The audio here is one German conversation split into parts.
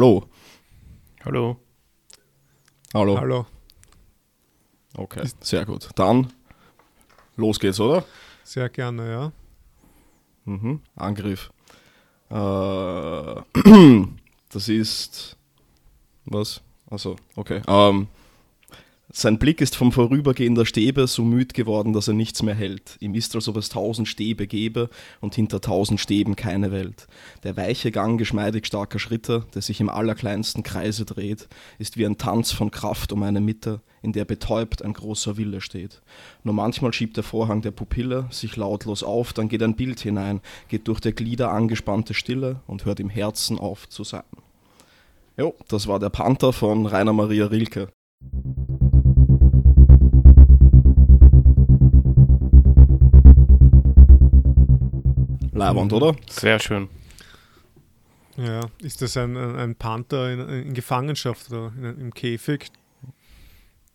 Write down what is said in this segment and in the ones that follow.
Hallo. Hallo. Hallo. Hallo. Okay, sehr gut. Dann los geht's, oder? Sehr gerne, ja. Mhm. Angriff. Äh, das ist. Was? Also, okay. Ähm, sein Blick ist vom Vorübergehen der Stäbe so müd geworden, dass er nichts mehr hält. Ihm ist, als ob es tausend Stäbe gäbe und hinter tausend Stäben keine Welt. Der weiche Gang geschmeidig starker Schritte, der sich im allerkleinsten Kreise dreht, ist wie ein Tanz von Kraft um eine Mitte, in der betäubt ein großer Wille steht. Nur manchmal schiebt der Vorhang der Pupille sich lautlos auf, dann geht ein Bild hinein, geht durch der Glieder angespannte Stille und hört im Herzen auf zu sein. Jo, das war der Panther von Rainer Maria Rilke. Mhm. oder? Sehr schön. Ja, ist das ein, ein, Panther in, in Gefangenschaft oder in, im Käfig?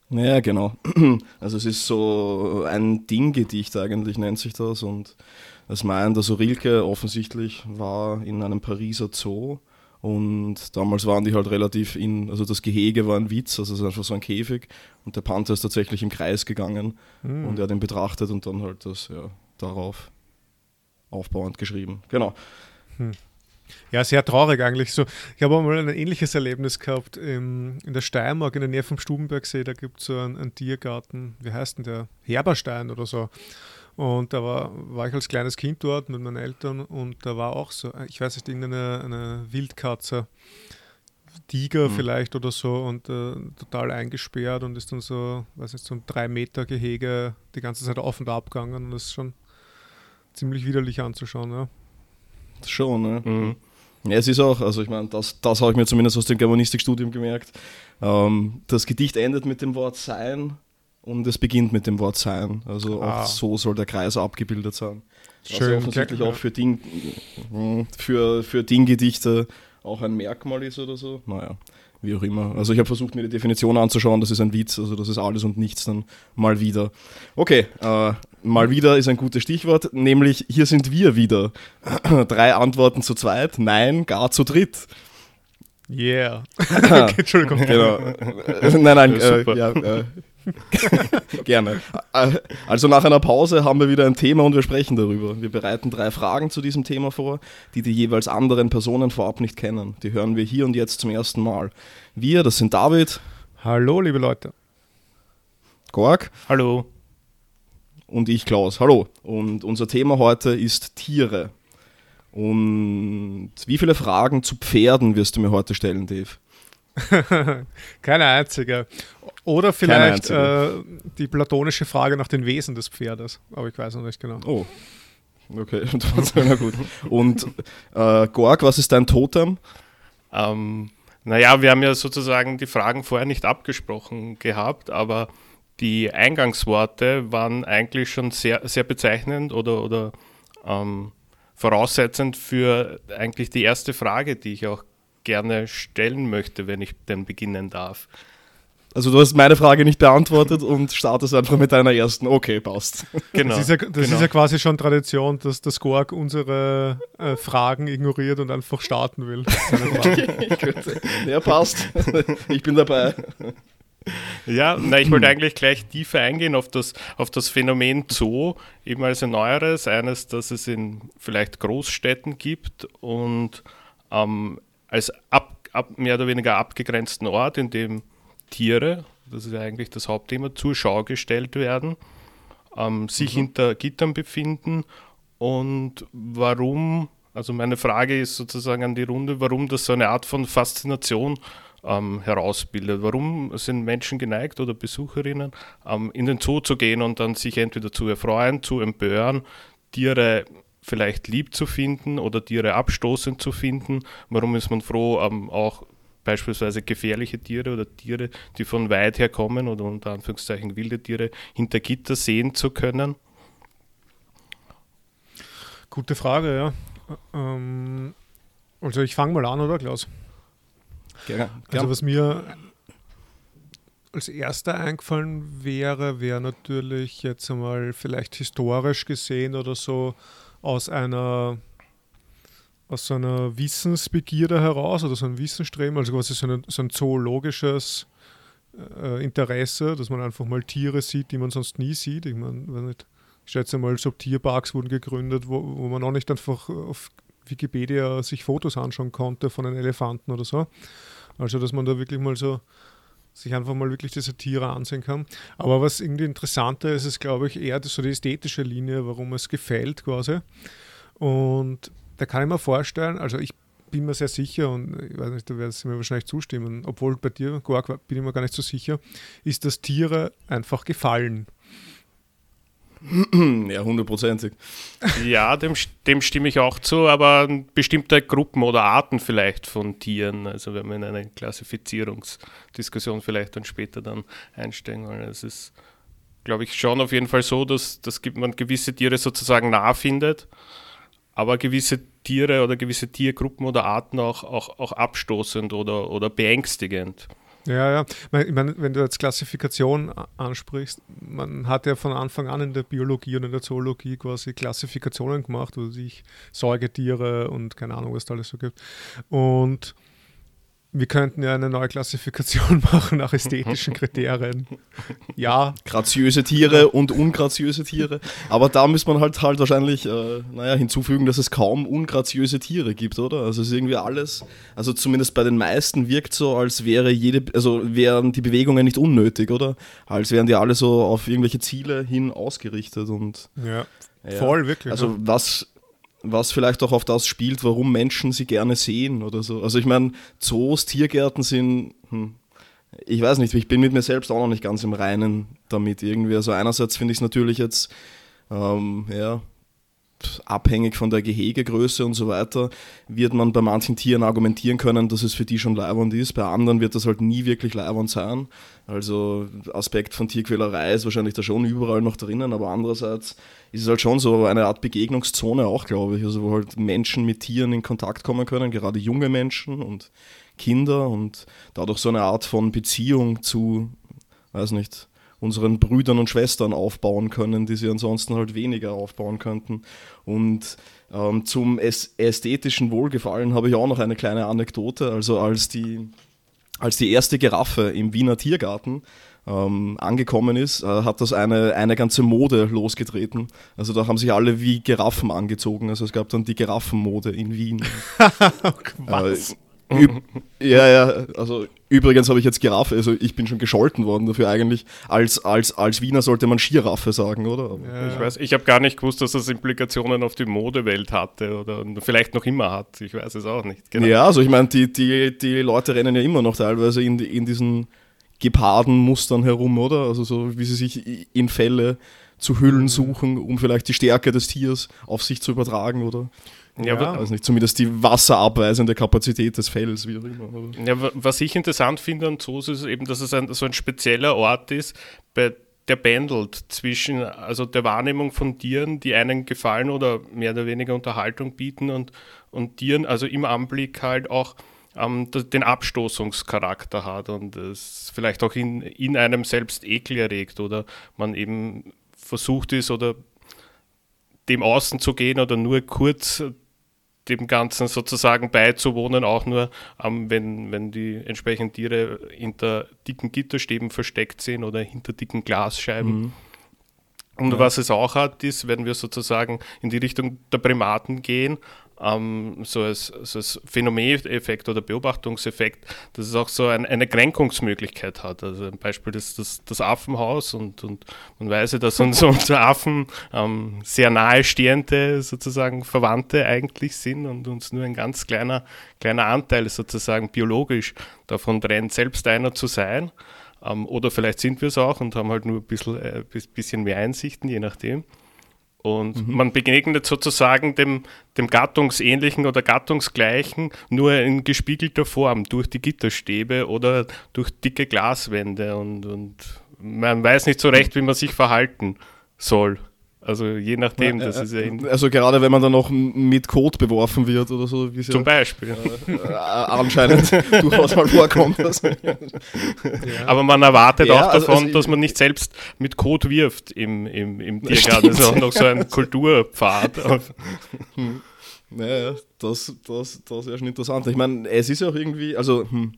Ja, genau. Also es ist so ein Dinggedicht eigentlich, nennt sich das. Und es meint, also Rilke offensichtlich war in einem Pariser Zoo und damals waren die halt relativ in, also das Gehege war ein Witz, also es ist einfach so ein Käfig und der Panther ist tatsächlich im Kreis gegangen Hm. und er hat ihn betrachtet und dann halt das, ja, darauf aufbauend geschrieben. Genau. Ja, sehr traurig eigentlich. So, ich habe auch mal ein ähnliches Erlebnis gehabt im, in der Steiermark, in der Nähe vom Stubenbergsee. Da gibt es so einen, einen Tiergarten, wie heißt denn der? Herberstein oder so. Und da war, war ich als kleines Kind dort mit meinen Eltern und da war auch so, ich weiß nicht, irgendeine eine Wildkatze, Tiger Mhm. vielleicht oder so und äh, total eingesperrt und ist dann so, weiß nicht, so ein drei Meter Gehege die ganze Zeit auf und ab gegangen und das ist schon ziemlich widerlich anzuschauen, ja. Schon, ne? Mhm. Ja, es ist auch, also ich meine, das, das habe ich mir zumindest aus dem Germanistikstudium gemerkt. Ähm, das Gedicht endet mit dem Wort sein und es beginnt mit dem Wort sein. Also auch Ah. so soll der Kreis abgebildet sein. Was Schön, ja offensichtlich ja. auch für, Ding, für, für Dinggedichte auch ein Merkmal ist oder so. Naja, wie auch immer. Also ich habe versucht, mir die Definition anzuschauen, das ist ein Witz, also das ist alles und nichts dann mal wieder. Okay, äh, mal wieder ist ein gutes Stichwort, nämlich hier sind wir wieder. Drei Antworten zu zweit, nein, gar zu dritt. Yeah. Entschuldigung. Genau. Äh, nein, nein, Ja, äh, ja, äh, gerne. Also nach einer Pause haben wir wieder ein Thema und wir sprechen darüber. Wir bereiten drei Fragen zu diesem Thema vor, die die jeweils anderen Personen vorab nicht kennen. Die hören wir hier und jetzt zum ersten Mal. Wir, das sind David, Hallo, liebe Leute. Gorg Hallo. und ich, Klaus. Hallo. Und unser Thema heute ist Tiere. Und wie viele Fragen zu Pferden wirst du mir heute stellen, Dave? Keine einzige. Oder vielleicht einzige. äh, die platonische Frage nach den Wesen des Pferdes. Aber ich weiß noch nicht genau. Oh. Okay, na gut. Und äh, Gorg, was ist dein Totem? Ähm, naja, wir haben ja sozusagen die Fragen vorher nicht abgesprochen gehabt, aber die Eingangsworte waren eigentlich schon sehr, sehr bezeichnend oder, oder ähm, voraussetzend für eigentlich die erste Frage, die ich auch gerne stellen möchte, wenn ich denn beginnen darf. Also du hast meine Frage nicht beantwortet und startest einfach mit deiner ersten. Okay, passt. Genau. Das, ist ja, das genau. ist ja quasi schon Tradition, dass das Gorg unsere äh, Fragen ignoriert und einfach starten will. Ja, passt. Ich bin dabei. Ja, na, ich wollte eigentlich gleich tiefer eingehen auf das, auf das Phänomen Zoo, eben als ein neueres, eines, das es in vielleicht Großstädten gibt und ähm, als ab, ab, mehr oder weniger abgegrenzten Ort, in dem Tiere, das ist ja eigentlich das Hauptthema, zur Schau gestellt werden, ähm, sich hinter Gittern befinden und warum, also meine Frage ist sozusagen an die Runde, warum das so eine Art von Faszination ähm, herausbildet. Warum sind Menschen geneigt oder Besucherinnen, ähm, in den Zoo zu gehen und dann sich entweder zu erfreuen, zu empören, Tiere vielleicht lieb zu finden oder Tiere abstoßend zu finden? Warum ist man froh, ähm, auch beispielsweise gefährliche Tiere oder Tiere, die von weit her kommen oder unter Anführungszeichen wilde Tiere hinter Gitter sehen zu können? Gute Frage, ja. Ähm, also ich fange mal an, oder Klaus? Gerne. Also was mir als erster eingefallen wäre, wäre natürlich jetzt einmal vielleicht historisch gesehen oder so aus einer aus so einer Wissensbegierde heraus oder so ein Wissensstreben, also quasi so ein, so ein zoologisches äh, Interesse, dass man einfach mal Tiere sieht, die man sonst nie sieht. Ich meine, ich schätze mal, so Tierparks wurden gegründet, wo, wo man auch nicht einfach auf Wikipedia sich Fotos anschauen konnte von einem Elefanten oder so. Also, dass man da wirklich mal so sich einfach mal wirklich diese Tiere ansehen kann. Aber was irgendwie interessanter ist, ist, glaube ich, eher so die ästhetische Linie, warum es gefällt quasi. Und da kann ich mir vorstellen, also ich bin mir sehr sicher und ich weiß nicht, du wirst mir wahrscheinlich zustimmen, obwohl bei dir, Gorg, bin ich mir gar nicht so sicher, ist, dass Tiere einfach gefallen. Ja, hundertprozentig. Ja, dem, dem stimme ich auch zu, aber bestimmte Gruppen oder Arten vielleicht von Tieren, also wenn wir in eine Klassifizierungsdiskussion vielleicht dann später dann einsteigen wollen. Es ist, glaube ich, schon auf jeden Fall so, dass, dass man gewisse Tiere sozusagen nah findet, aber gewisse Tiere oder gewisse Tiergruppen oder Arten auch, auch, auch abstoßend oder, oder beängstigend. Ja, ja. Ich meine, wenn du jetzt Klassifikation ansprichst, man hat ja von Anfang an in der Biologie und in der Zoologie quasi Klassifikationen gemacht, wo sich Säugetiere und keine Ahnung, was da alles so gibt. Und wir könnten ja eine neue Klassifikation machen nach ästhetischen Kriterien. Ja. Graziöse Tiere und ungraziöse Tiere. Aber da muss man halt halt wahrscheinlich, äh, naja, hinzufügen, dass es kaum ungraziöse Tiere gibt, oder? Also es ist irgendwie alles, also zumindest bei den meisten wirkt so, als wäre jede, also wären die Bewegungen nicht unnötig, oder? Als wären die alle so auf irgendwelche Ziele hin ausgerichtet und. Ja. ja. Voll, wirklich. Also ja. was was vielleicht auch auf das spielt, warum Menschen sie gerne sehen oder so. Also ich meine, Zoos, Tiergärten sind, hm, ich weiß nicht, ich bin mit mir selbst auch noch nicht ganz im Reinen damit irgendwie. Also einerseits finde ich es natürlich jetzt, ähm, ja, abhängig von der Gehegegröße und so weiter, wird man bei manchen Tieren argumentieren können, dass es für die schon leibend ist. Bei anderen wird das halt nie wirklich leibend sein. Also Aspekt von Tierquälerei ist wahrscheinlich da schon überall noch drinnen, aber andererseits ist es halt schon so eine Art Begegnungszone auch, glaube ich. Also wo halt Menschen mit Tieren in Kontakt kommen können, gerade junge Menschen und Kinder und dadurch so eine Art von Beziehung zu, weiß nicht, unseren Brüdern und Schwestern aufbauen können, die sie ansonsten halt weniger aufbauen könnten. Und ähm, zum ästhetischen Wohlgefallen habe ich auch noch eine kleine Anekdote. Also als die, als die erste Giraffe im Wiener Tiergarten ähm, angekommen ist, äh, hat das eine, eine ganze Mode losgetreten. Also da haben sich alle wie Giraffen angezogen. Also es gab dann die Giraffenmode in Wien. Was? Äh, ja, ja, also übrigens habe ich jetzt Giraffe, also ich bin schon gescholten worden dafür eigentlich. Als, als, als Wiener sollte man Skiraffe sagen, oder? Ja, ich weiß, ich habe gar nicht gewusst, dass das Implikationen auf die Modewelt hatte oder vielleicht noch immer hat. Ich weiß es auch nicht. Genau. Ja, also ich meine, die, die, die Leute rennen ja immer noch teilweise in, in diesen Gepardenmustern herum, oder? Also so wie sie sich in Fälle zu Hüllen suchen, um vielleicht die Stärke des Tiers auf sich zu übertragen, oder? Ja, ja. Also nicht zumindest die wasserabweisende Kapazität des Fells, wie auch immer. Ja, was ich interessant finde an Zoos ist eben, dass es ein, so ein spezieller Ort ist, bei der pendelt zwischen also der Wahrnehmung von Tieren, die einen gefallen oder mehr oder weniger Unterhaltung bieten und, und Tieren, also im Anblick halt auch ähm, den Abstoßungscharakter hat und es vielleicht auch in, in einem selbst Ekel erregt oder man eben versucht ist oder dem Außen zu gehen oder nur kurz dem Ganzen sozusagen beizuwohnen, auch nur ähm, wenn, wenn die entsprechenden Tiere hinter dicken Gitterstäben versteckt sind oder hinter dicken Glasscheiben. Mhm. Und ja. was es auch hat, ist, wenn wir sozusagen in die Richtung der Primaten gehen, ähm, so, als, so als Phänomeneffekt oder Beobachtungseffekt, dass es auch so ein, eine Kränkungsmöglichkeit hat. Also ein Beispiel ist das, das Affenhaus und, und man weiß ja, dass uns unsere Affen ähm, sehr nahestehende sozusagen Verwandte eigentlich sind und uns nur ein ganz kleiner, kleiner Anteil sozusagen biologisch davon trennt, selbst einer zu sein. Ähm, oder vielleicht sind wir es auch und haben halt nur ein bisschen, äh, bisschen mehr Einsichten, je nachdem. Und mhm. man begegnet sozusagen dem, dem Gattungsähnlichen oder Gattungsgleichen nur in gespiegelter Form durch die Gitterstäbe oder durch dicke Glaswände und, und man weiß nicht so recht, wie man sich verhalten soll. Also je nachdem, das ist ja Also gerade wenn man dann noch mit Code beworfen wird oder so. Wie Zum ja, Beispiel. Äh, anscheinend durchaus mal vorkommt. Also, ja. Aber man erwartet auch also, davon, also, dass man nicht selbst mit Code wirft im, im, im Tiergarten, sondern noch so ein Kulturpfad. hm. Naja, das, das, das wäre schon interessant. Ich meine, es ist ja auch irgendwie, also hm,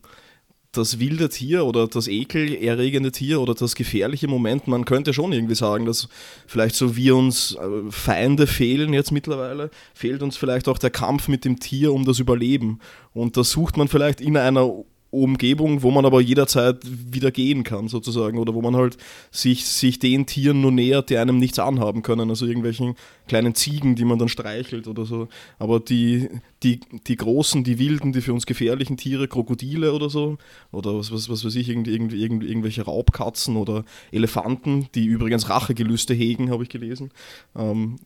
das wilde Tier oder das ekelerregende Tier oder das gefährliche Moment, man könnte schon irgendwie sagen, dass vielleicht so wie uns äh, Feinde fehlen jetzt mittlerweile, fehlt uns vielleicht auch der Kampf mit dem Tier um das Überleben. Und das sucht man vielleicht in einer Umgebung, wo man aber jederzeit wieder gehen kann, sozusagen, oder wo man halt sich, sich den Tieren nur nähert, die einem nichts anhaben können, also irgendwelchen kleinen Ziegen, die man dann streichelt oder so. Aber die, die, die großen, die wilden, die für uns gefährlichen Tiere, Krokodile oder so, oder was, was, was weiß ich, irgend, irgend, irgend, irgendwelche Raubkatzen oder Elefanten, die übrigens Rachegelüste hegen, habe ich gelesen. Ähm,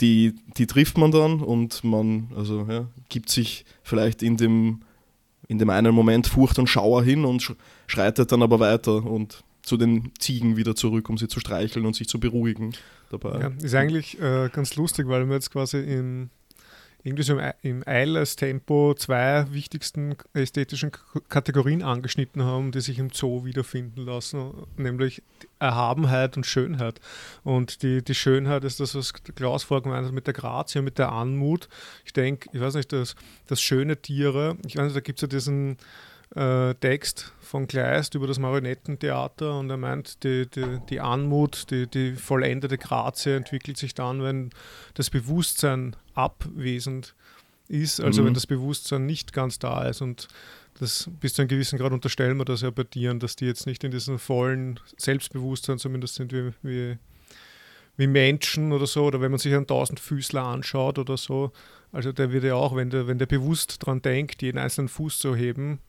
die, die trifft man dann und man also, ja, gibt sich vielleicht in dem in dem einen Moment Furcht und Schauer hin und schreitet dann aber weiter und zu den Ziegen wieder zurück, um sie zu streicheln und sich zu beruhigen dabei. Ja, ist eigentlich äh, ganz lustig, weil wir jetzt quasi in irgendwie so im, Eilers-Tempo zwei wichtigsten ästhetischen Kategorien angeschnitten haben, die sich im Zoo wiederfinden lassen, nämlich Erhabenheit und Schönheit. Und die, die Schönheit ist das, was Klaus vorher gemeint hat, mit der Grazie, mit der Anmut. Ich denke, ich weiß nicht, das, das schöne Tiere, ich weiß nicht, da gibt es ja diesen äh, Text von Kleist über das Marionettentheater und er meint, die, die, die Anmut, die, die vollendete Grazie entwickelt sich dann, wenn das Bewusstsein abwesend ist, also mhm. wenn das Bewusstsein nicht ganz da ist und das bis zu einem gewissen Grad unterstellen wir das ja bei Tieren, dass die jetzt nicht in diesem vollen Selbstbewusstsein zumindest sind wie, wie, wie Menschen oder so, oder wenn man sich einen Tausendfüßler anschaut oder so, also der wird ja auch, wenn der, wenn der bewusst daran denkt, jeden einzelnen Fuß zu heben,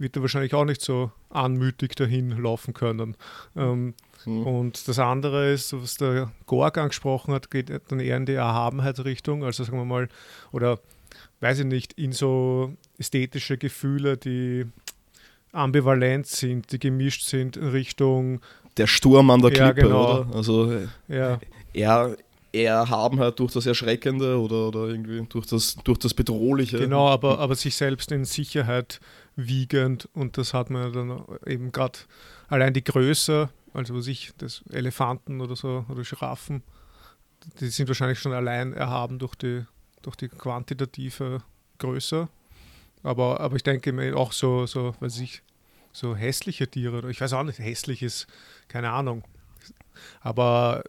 wird er wahrscheinlich auch nicht so anmütig dahin laufen können. Ähm, mhm. Und das andere ist, was der Gorg angesprochen hat, geht dann eher in die Erhabenheitsrichtung, also sagen wir mal, oder weiß ich nicht, in so ästhetische Gefühle, die ambivalent sind, die gemischt sind in Richtung der Sturm an der Klippe, ja, genau. oder? Also ja. er, Erhabenheit durch das Erschreckende oder, oder irgendwie durch das, durch das Bedrohliche. Genau, aber, aber sich selbst in Sicherheit wiegend und das hat man dann eben gerade allein die Größe, also was ich, das Elefanten oder so oder Giraffen, die sind wahrscheinlich schon allein erhaben durch die, durch die quantitative Größe. Aber, aber ich denke mir auch so, so, weiß ich, so hässliche Tiere, oder ich weiß auch nicht, hässlich ist, keine Ahnung. Aber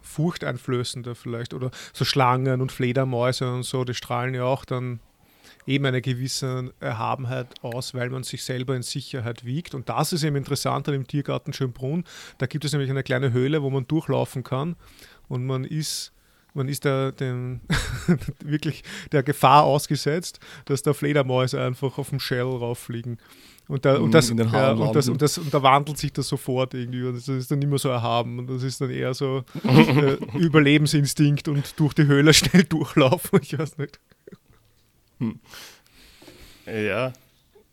furchteinflößender vielleicht, oder so Schlangen und Fledermäuse und so, die strahlen ja auch dann eben eine gewisse Erhabenheit aus, weil man sich selber in Sicherheit wiegt. Und das ist eben interessant an dem Tiergarten Schönbrunn. Da gibt es nämlich eine kleine Höhle, wo man durchlaufen kann und man ist man ist da dem, wirklich der Gefahr ausgesetzt, dass da Fledermäuse einfach auf dem Shell rauffliegen. Und, da, und, das, ja, und, das, und, das, und da wandelt sich das sofort irgendwie. Und das ist dann nicht mehr so erhaben. Und das ist dann eher so äh, Überlebensinstinkt und durch die Höhle schnell durchlaufen. Ich weiß nicht. Hm. Ja,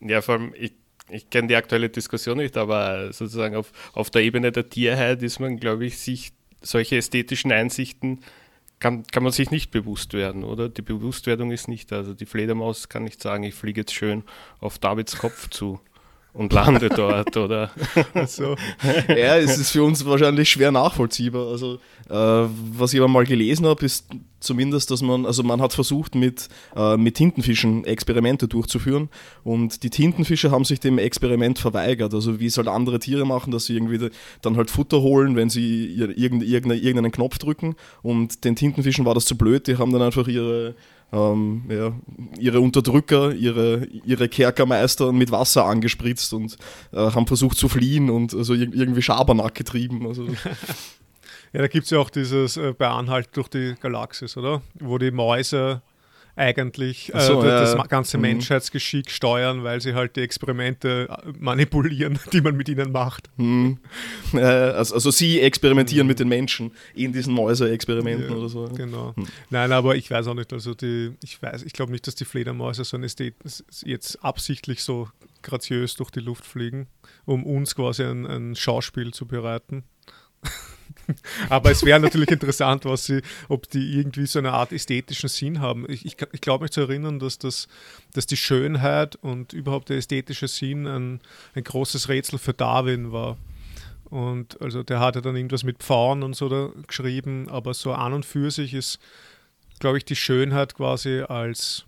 ja, vor allem, ich, ich kenne die aktuelle Diskussion nicht, aber sozusagen auf, auf der Ebene der Tierheit ist man, glaube ich, sich solche ästhetischen Einsichten kann, kann man sich nicht bewusst werden, oder? Die Bewusstwerdung ist nicht da. Also die Fledermaus kann nicht sagen, ich fliege jetzt schön auf Davids Kopf zu und lande dort, oder? so. Ja, es ist für uns wahrscheinlich schwer nachvollziehbar. Also, äh, was ich aber mal gelesen habe, ist zumindest, dass man, also man hat versucht, mit, äh, mit Tintenfischen Experimente durchzuführen und die Tintenfische haben sich dem Experiment verweigert. Also, wie es halt andere Tiere machen, dass sie irgendwie dann halt Futter holen, wenn sie irgendeinen, irgendeinen Knopf drücken und den Tintenfischen war das zu blöd, die haben dann einfach ihre ähm, ja, ihre Unterdrücker, ihre, ihre Kerkermeister mit Wasser angespritzt und äh, haben versucht zu fliehen und also irgendwie Schabernack getrieben. Also. ja, da gibt es ja auch dieses äh, bei Anhalt durch die Galaxis, oder? Wo die Mäuse eigentlich äh, so, das ja. ganze mhm. Menschheitsgeschick steuern, weil sie halt die Experimente äh, manipulieren, die man mit ihnen macht. Mhm. Äh, also, also, sie experimentieren mhm. mit den Menschen in diesen Mäuse-Experimenten ja, oder so. Genau. Mhm. Nein, aber ich weiß auch nicht, also die, ich weiß, ich glaube nicht, dass die Fledermäuse so ein Ästhet jetzt absichtlich so graziös durch die Luft fliegen, um uns quasi ein, ein Schauspiel zu bereiten. Aber es wäre natürlich interessant, was sie, ob die irgendwie so eine Art ästhetischen Sinn haben. Ich, ich, ich glaube mich zu erinnern, dass, das, dass die Schönheit und überhaupt der ästhetische Sinn ein, ein großes Rätsel für Darwin war. Und also der hatte dann irgendwas mit Pfauen und so da geschrieben, aber so an und für sich ist glaube ich, die Schönheit quasi als,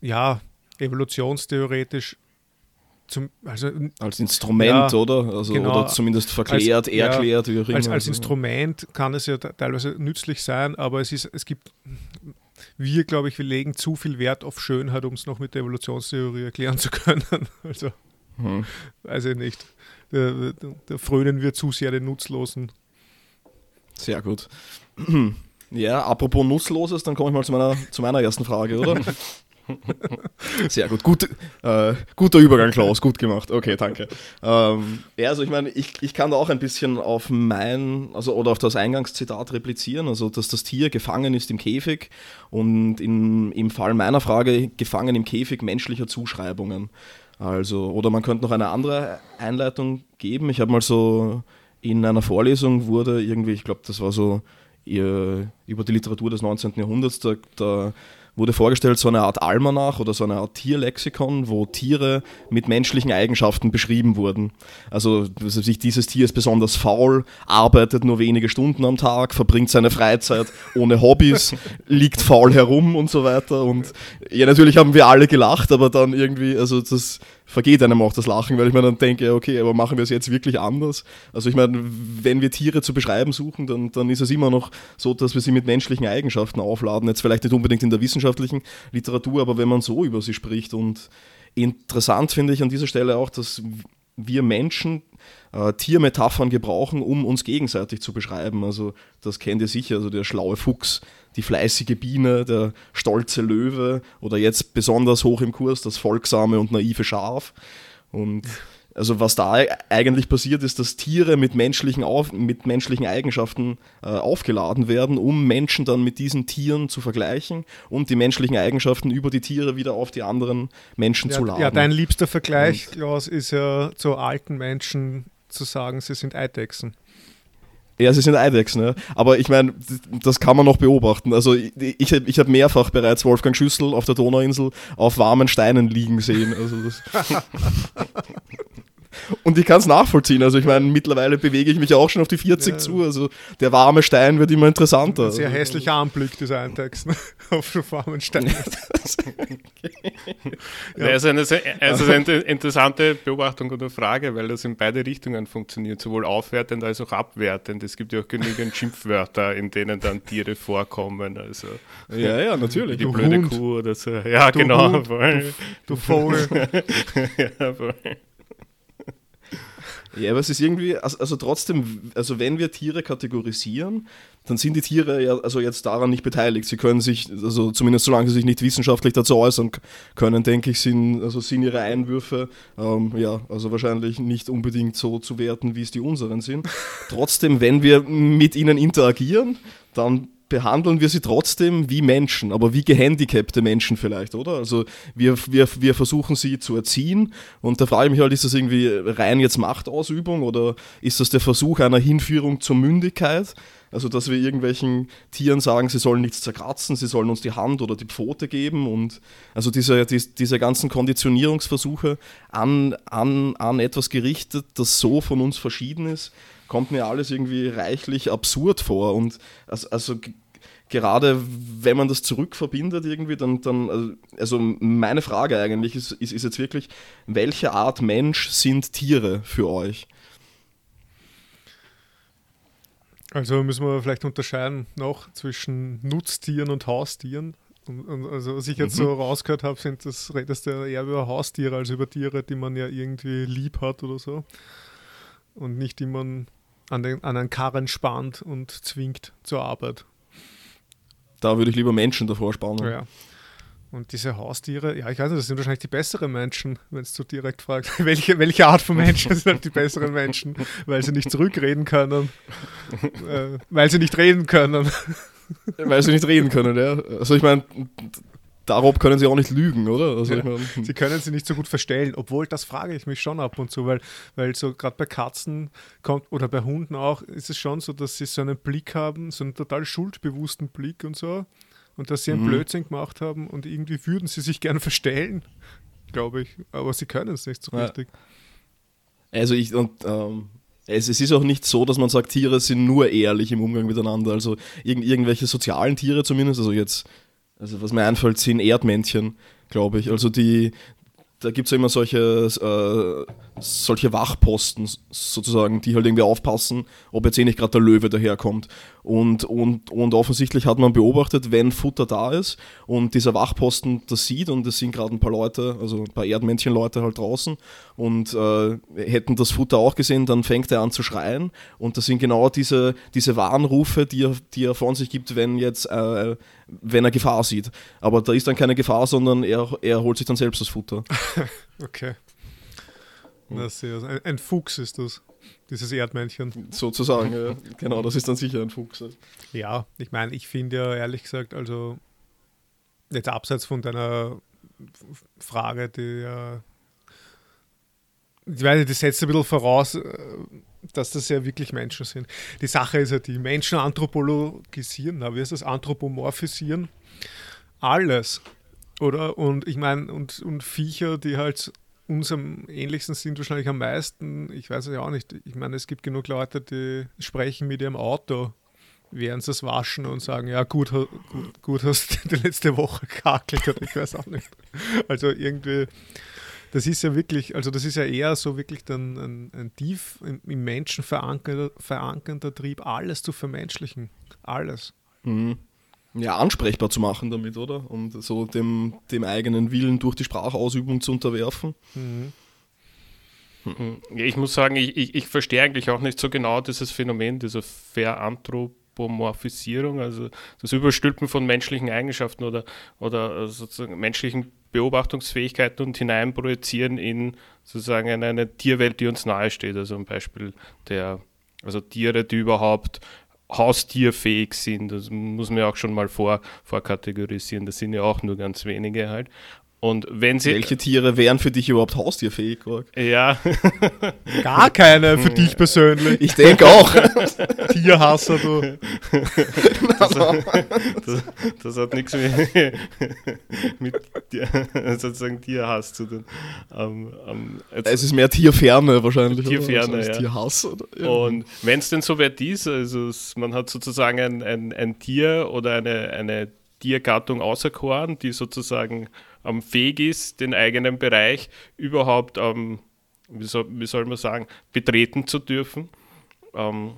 ja, evolutionstheoretisch zum, also, als Instrument, ja, oder? Also, genau. Oder zumindest verklärt, als, erklärt, ja, wie auch immer. Als, als Instrument kann es ja teilweise nützlich sein, aber es, ist, es gibt, wir, glaube ich, wir legen zu viel Wert auf Schönheit, um es noch mit der Evolutionstheorie erklären zu können. Also, Hm. weiß ich nicht. Da, da, da frönen wir zu sehr den Nutzlosen. Sehr gut. Ja, apropos Nutzloses, dann komme ich mal zu meiner, zu meiner ersten Frage, oder? Sehr gut. gut äh, guter Übergang, Klaus. Gut gemacht. Okay, danke. Ähm, ja, also ich meine, ich, ich kann da auch ein bisschen auf mein, also oder auf das Eingangszitat replizieren, also dass das Tier gefangen ist im Käfig und in, im Fall meiner Frage gefangen im Käfig menschlicher Zuschreibungen. Also, oder man könnte noch eine andere Einleitung geben. Ich habe mal so in einer Vorlesung wurde irgendwie, ich glaube, das war so ihr, über die Literatur des 19. Jahrhunderts, da, da wurde vorgestellt so eine Art Almanach oder so eine Art Tierlexikon, wo Tiere mit menschlichen Eigenschaften beschrieben wurden. Also was weiß ich, dieses Tier ist besonders faul, arbeitet nur wenige Stunden am Tag, verbringt seine Freizeit ohne Hobbys, liegt faul herum und so weiter. Und ja, natürlich haben wir alle gelacht, aber dann irgendwie, also das vergeht einem auch das Lachen, weil ich mir dann denke, okay, aber machen wir es jetzt wirklich anders? Also ich meine, wenn wir Tiere zu beschreiben suchen, dann, dann ist es immer noch so, dass wir sie mit menschlichen Eigenschaften aufladen. Jetzt vielleicht nicht unbedingt in der wissenschaftlichen Literatur, aber wenn man so über sie spricht. Und interessant finde ich an dieser Stelle auch, dass wir Menschen äh, Tiermetaphern gebrauchen, um uns gegenseitig zu beschreiben. Also das kennt ihr sicher, also der schlaue Fuchs, die fleißige Biene, der stolze Löwe oder jetzt besonders hoch im Kurs das folgsame und naive Schaf. Und also was da eigentlich passiert ist, dass Tiere mit menschlichen, Auf mit menschlichen Eigenschaften äh, aufgeladen werden, um Menschen dann mit diesen Tieren zu vergleichen und die menschlichen Eigenschaften über die Tiere wieder auf die anderen Menschen Ja, zu laden. ja dein liebster Vergleich, Klaus, ist ja zu alten Menschen zu sagen, sie sind Eidechsen. Ja, sie sind Eidechsen, ne? aber ich meine, das kann man noch beobachten. Also ich, ich, ich habe mehrfach bereits Wolfgang Schüssel auf der Donauinsel auf warmen Steinen liegen sehen. Also das Und ich kann es nachvollziehen. Also ich meine, mittlerweile bewege ich mich auch schon auf die 40 Ja. zu. Also der warme Stein wird immer interessanter. Ein sehr Also, hässlicher Anblick, dieser Eidechsen auf so warmen Steinen. Ja. Also eine, also eine interessante Beobachtung oder Frage, weil das in beide Richtungen funktioniert, sowohl aufwertend als auch abwertend. Es gibt ja auch genügend Schimpfwörter, in denen dann Tiere vorkommen. Also ja, ja, natürlich. die Du blöde Hund. Kuh oder so. Ja, Du genau. Hund. Du Vogel. ja, voll. Ja, aber es ist irgendwie, also, also trotzdem, also wenn wir Tiere kategorisieren, dann sind die Tiere ja also jetzt daran nicht beteiligt. Sie können sich, also zumindest solange sie sich nicht wissenschaftlich dazu äußern können, denke ich, sind, also sind ihre Einwürfe ähm, ja, also wahrscheinlich nicht unbedingt so zu werten, wie es die unseren sind. Trotzdem, wenn wir mit ihnen interagieren, dann behandeln wir sie trotzdem wie Menschen, aber wie gehandicapte Menschen vielleicht, oder? Also wir, wir, wir versuchen sie zu erziehen und da frage ich mich halt, ist das irgendwie rein jetzt Machtausübung oder ist das der Versuch einer Hinführung zur Mündigkeit? Also dass wir irgendwelchen Tieren sagen, sie sollen nichts zerkratzen, sie sollen uns die Hand oder die Pfote geben und also diese, dies- diese ganzen Konditionierungsversuche an, an, an etwas gerichtet, das so von uns verschieden ist, kommt mir alles irgendwie reichlich absurd vor und also, also gerade wenn man das zurückverbindet irgendwie, dann, dann also- also meine Frage eigentlich ist, ist, ist jetzt wirklich, welche Art Mensch sind Tiere für euch? Also müssen wir vielleicht unterscheiden noch zwischen Nutztieren und Haustieren. Und, und also was ich jetzt so rausgehört habe, sind das redest du eher über Haustiere als über Tiere, die man ja irgendwie lieb hat oder so. Und nicht die man an, den, an einen Karren spannt und zwingt zur Arbeit. Da würde ich lieber Menschen davor spannen. Ja. Und diese Haustiere, ja, ich weiß nicht, das sind wahrscheinlich die besseren Menschen, wenn du direkt fragst. Welche, welche Art von Menschen sind halt die besseren Menschen? Weil sie nicht zurückreden können. äh, weil sie nicht reden können. Weil sie nicht reden können, ja. Also ich meine, darauf können sie auch nicht lügen, oder? Also Ja. ich meine, Sie können sie nicht so gut verstellen, obwohl das frage ich mich schon ab und zu, weil, weil so gerade bei Katzen kommt oder bei Hunden auch, ist es schon so, dass sie so einen Blick haben, so einen total schuldbewussten Blick und so und dass sie einen Mhm. Blödsinn gemacht haben und irgendwie würden sie sich gerne verstellen, glaube ich, aber sie können es nicht so Ja. richtig. Also ich und ähm, es, es ist auch nicht so, dass man sagt, Tiere sind nur ehrlich im Umgang miteinander. Also irgend, irgendwelche sozialen Tiere zumindest, also jetzt, also was mir einfällt, sind Erdmännchen, glaube ich. Also die, da gibt es ja immer solche, äh, solche Wachposten sozusagen, die halt irgendwie aufpassen, ob jetzt eh nicht gerade der Löwe daherkommt. Und, und, und offensichtlich hat man beobachtet, wenn Futter da ist und dieser Wachposten das sieht und es sind gerade ein paar Leute, also ein paar Erdmännchenleute halt draußen und äh, hätten das Futter auch gesehen, dann fängt er an zu schreien und das sind genau diese, diese Warnrufe, die er, die er von sich gibt, wenn jetzt äh, wenn er Gefahr sieht. Aber da ist dann keine Gefahr, sondern er, er holt sich dann selbst das Futter. okay. Das ist ein, ein Fuchs ist das, dieses Erdmännchen. Sozusagen, ja. Genau, das ist dann sicher ein Fuchs. Ja, ich meine, ich finde ja ehrlich gesagt, also jetzt abseits von deiner Frage, die ja. Ich weiß das setzt ein bisschen voraus, äh, dass das ja wirklich Menschen sind. Die Sache ist ja, die Menschen anthropologisieren, na, wie ist das? Anthropomorphisieren. Alles. Oder? Und ich meine, und, und Viecher, die halt uns am ähnlichsten sind, wahrscheinlich am meisten. Ich weiß es ja auch nicht. Ich meine, es gibt genug Leute, die sprechen mit ihrem Auto, während sie es waschen und sagen: Ja, gut, gut, gut hast du die letzte Woche gekakelt oder ich weiß auch nicht. Also irgendwie das ist ja wirklich, also das ist ja eher so wirklich dann ein, ein tief im, Menschen verankerter, verankerter Trieb, alles zu vermenschlichen. Alles. Mhm. Ja, ansprechbar zu machen damit, oder? Und so dem, dem eigenen Willen durch die Sprachausübung zu unterwerfen. Mhm. mhm. Ich muss sagen, ich, ich, ich verstehe eigentlich auch nicht so genau dieses Phänomen dieser Veranthropomorphisierung, also das Überstülpen von menschlichen Eigenschaften oder, oder sozusagen menschlichen Beobachtungsfähigkeiten und hineinprojizieren in sozusagen eine, eine Tierwelt, die uns nahesteht. Also ein Beispiel der, also Tiere, die überhaupt haustierfähig sind. Das muss man ja auch schon mal vor, vorkategorisieren. Das sind ja auch nur ganz wenige halt. Und wenn sie, Welche Tiere wären für dich überhaupt haustierfähig, Gorg? Ja. Gar keine für dich persönlich. Ich denke auch. Tierhasser, du. Das, das, das, hat nichts mit, mit sozusagen Tierhass zu tun. Um, um, es ist mehr Tierferne wahrscheinlich. Tierferne, ja. Tierhass. Oder, ja. Und wenn es denn so weit ist, also man hat sozusagen ein, ein, ein Tier oder eine, eine Tiergattung auserkoren, die sozusagen ähm, fähig ist, den eigenen Bereich überhaupt, ähm, wie, soll, wie, soll, man sagen, betreten zu dürfen. Ähm,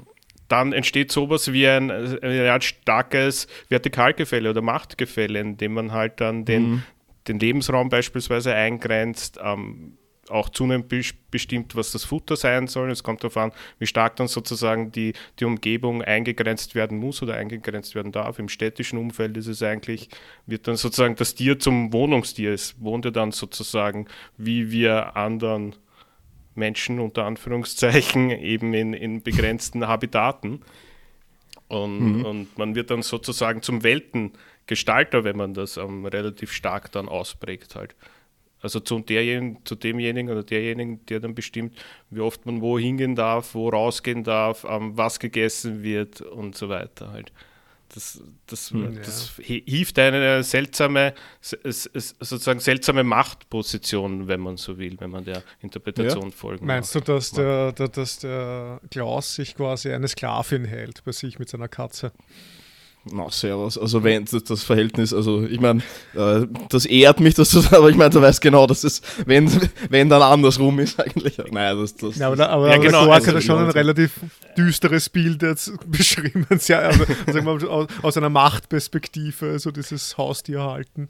dann entsteht sowas wie ein, ein Art starkes Vertikalgefälle oder Machtgefälle, in dem man halt dann den, mhm. den Lebensraum beispielsweise eingrenzt, ähm, auch zunehmend bestimmt, was das Futter sein soll. Es kommt darauf an, wie stark dann sozusagen die, die Umgebung eingegrenzt werden muss oder eingegrenzt werden darf. Im städtischen Umfeld ist es eigentlich, wird dann sozusagen das Tier zum Wohnungstier. Es wohnt ja dann sozusagen wie wir anderen Menschen unter Anführungszeichen eben in, in begrenzten Habitaten. Und, mhm. und man wird dann sozusagen zum Weltengestalter, wenn man das ähm, relativ stark dann ausprägt halt. Also zu, derjenigen, zu demjenigen oder derjenigen, der dann bestimmt, wie oft man wo hingehen darf, wo rausgehen darf, was gegessen wird und so weiter halt. Das, das, hm, das ja. hieft eine seltsame, sozusagen seltsame Machtposition, wenn man so will, wenn man der Interpretation ja. folgen Meinst macht. du, dass der, dass der Klaus sich quasi eine Sklavin hält bei sich mit seiner Katze? Na, servus. Also wenn das Verhältnis, also ich meine, äh, das ehrt mich, dass du aber ich meine, du weißt genau, dass es, wenn, wenn dann andersrum ist eigentlich. Naja, das, das, ja, aber, aber, ja, genau, der Quark hat schon ein relativ düsteres Bild jetzt beschrieben. Ja, also, also aus, aus einer Machtperspektive, also dieses Haustier halten.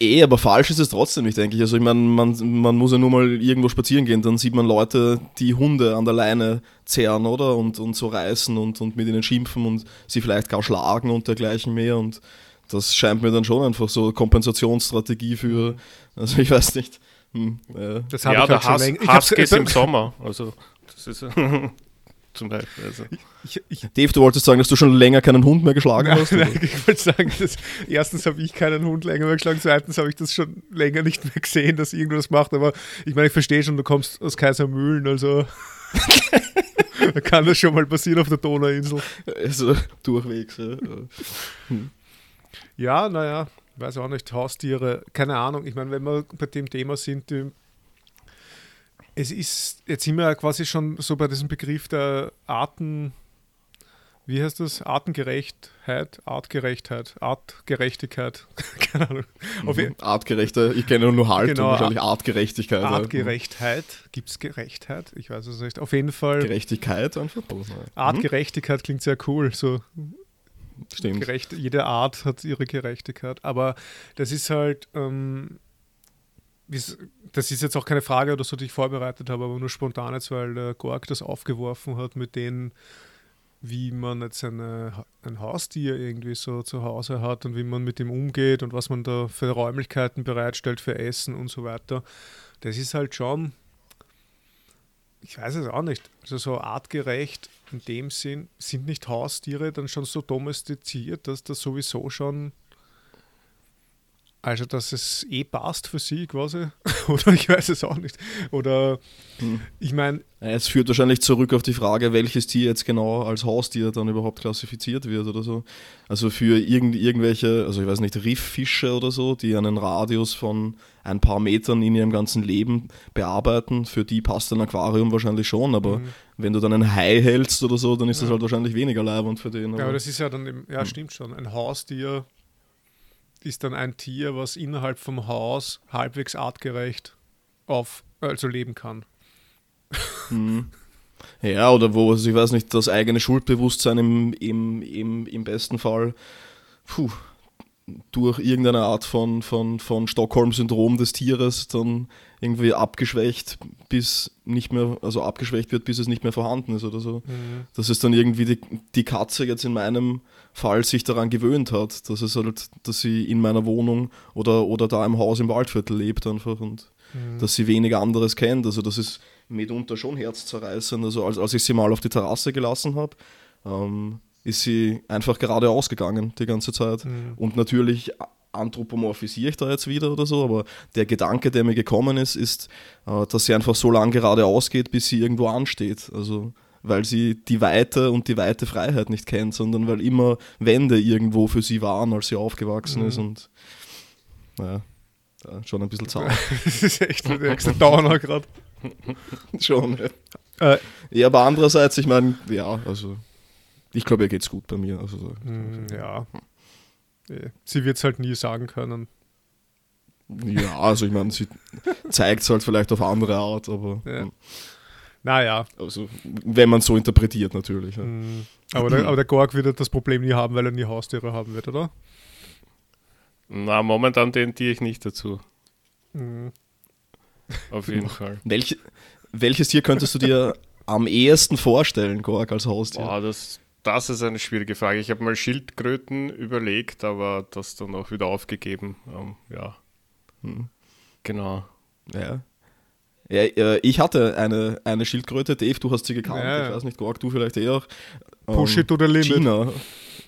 Eh, aber falsch ist es trotzdem nicht, denke ich. Also ich meine, man, man muss ja nur mal irgendwo spazieren gehen, dann sieht man Leute, die Hunde an der Leine zerren, oder? Und, und so reißen und, und mit ihnen schimpfen und sie vielleicht gar schlagen und dergleichen mehr. Und das scheint mir dann schon einfach so Kompensationsstrategie für, also ich weiß nicht. Hm, äh. Das ja, ich halt der Hass, Hass geht im Sommer. Also das ist zum Beispiel. Also. Ich, ich, Dave, du wolltest sagen, dass du schon länger keinen Hund mehr geschlagen nein, hast? Nein, ich wollte sagen, dass erstens habe ich keinen Hund länger mehr geschlagen, zweitens habe ich das schon länger nicht mehr gesehen, dass irgendwas macht, aber ich meine, ich verstehe schon, du kommst aus Kaisermühlen, also da kann das schon mal passieren auf der Donauinsel. Also durchwegs, ja. Hm. Ja, naja, weiß auch nicht, Haustiere, keine Ahnung. Ich meine, wenn wir bei dem Thema sind, die es ist, jetzt sind wir ja quasi schon so bei diesem Begriff der Arten, wie heißt das? Artengerechtheit, Artgerechtheit, Artgerechtigkeit, keine Ahnung. Mhm. Artgerechte, ich kenne nur Haltung, Genau, wahrscheinlich Artgerechtigkeit. ja. Artgerechtheit, gibt es Gerechtheit? Ich weiß es nicht. Auf jeden Fall, Gerechtigkeit einfach. Mhm, Artgerechtigkeit klingt sehr cool, so Stimmt. gerecht, jede Art hat ihre Gerechtigkeit. Aber das ist halt, ähm, das ist jetzt auch keine Frage oder so, die ich vorbereitet habe, aber nur spontan jetzt, weil der Gorg das aufgeworfen hat mit denen, wie man jetzt eine, ein Haustier irgendwie so zu Hause hat und wie man mit dem umgeht und was man da für Räumlichkeiten bereitstellt für Essen und so weiter. Das ist halt schon, ich weiß es auch nicht, also so artgerecht in dem Sinn, sind nicht Haustiere dann schon so domestiziert, dass das sowieso schon, also dass es eh passt für sie quasi, oder ich weiß es auch nicht. Oder Hm. ich meine, Ja, Es führt wahrscheinlich zurück auf die Frage, welches Tier jetzt genau als Haustier dann überhaupt klassifiziert wird oder so. Also für irgend, irgendwelche, also ich weiß nicht, Rifffische oder so, die einen Radius von ein paar Metern in ihrem ganzen Leben bearbeiten, für die passt ein Aquarium wahrscheinlich schon, aber Mhm. wenn du dann einen Hai hältst oder so, dann ist das Ja. halt wahrscheinlich weniger leibend für den. ja, aber- aber das ist ja dann, eben, ja Hm. stimmt schon, ein Haustier ist dann ein Tier, was innerhalb vom Haus halbwegs artgerecht auf, also leben kann. Mhm. Ja, oder wo, also ich weiß nicht, das eigene Schuldbewusstsein im, im, im, im besten Fall puh, durch irgendeine Art von, von, von Stockholm-Syndrom des Tieres dann irgendwie abgeschwächt, bis nicht mehr, also abgeschwächt wird, bis es nicht mehr vorhanden ist oder so. Mhm. Dass es dann irgendwie die, die Katze jetzt in meinem Fall sich daran gewöhnt hat, dass es halt, dass sie in meiner Wohnung oder, oder da im Haus im Waldviertel lebt einfach und Mhm. dass sie weniger anderes kennt. Also das ist mitunter schon herzzerreißend. Also als, als ich sie mal auf die Terrasse gelassen habe, ähm, ist sie einfach geradeaus gegangen die ganze Zeit. Mhm. Und natürlich anthropomorphisiere ich da jetzt wieder oder so, aber der Gedanke, der mir gekommen ist, ist, äh, dass sie einfach so lange geradeaus geht, bis sie irgendwo ansteht. Also weil sie die Weite und die weite Freiheit nicht kennt, sondern weil immer Wände irgendwo für sie waren, als sie aufgewachsen Mhm. ist und naja, ja, schon ein bisschen zart. Das ist echt der nächste Downer gerade. schon. Ja. Äh, Ja, aber andererseits, ich meine, ja, also ich glaube, ihr geht's gut bei mir. Also, so. Mm, Ja. Eh, Sie wird es halt nie sagen können. ja, also ich meine, sie zeigt es halt vielleicht auf andere Art, aber Ja. Naja, also, wenn man es so interpretiert natürlich. Ja. aber, der, aber der Gorg wird das Problem nie haben, weil er nie Haustiere haben wird, oder? Na, momentan tendiere ich nicht dazu. Mm. Auf jeden Fall. Welch, welches Tier könntest du dir am ehesten vorstellen, Gorg, als Haustier? Boah, das, das ist eine schwierige Frage. Ich habe mal Schildkröten überlegt, aber das dann auch wieder aufgegeben. Ähm, ja, Hm. genau. Ja. Ja, äh, ich hatte eine, eine Schildkröte, Dave, du hast sie gekannt, Ja, ich weiß nicht, Gorg, du vielleicht eh auch. Push Ähm, it to the limit. China.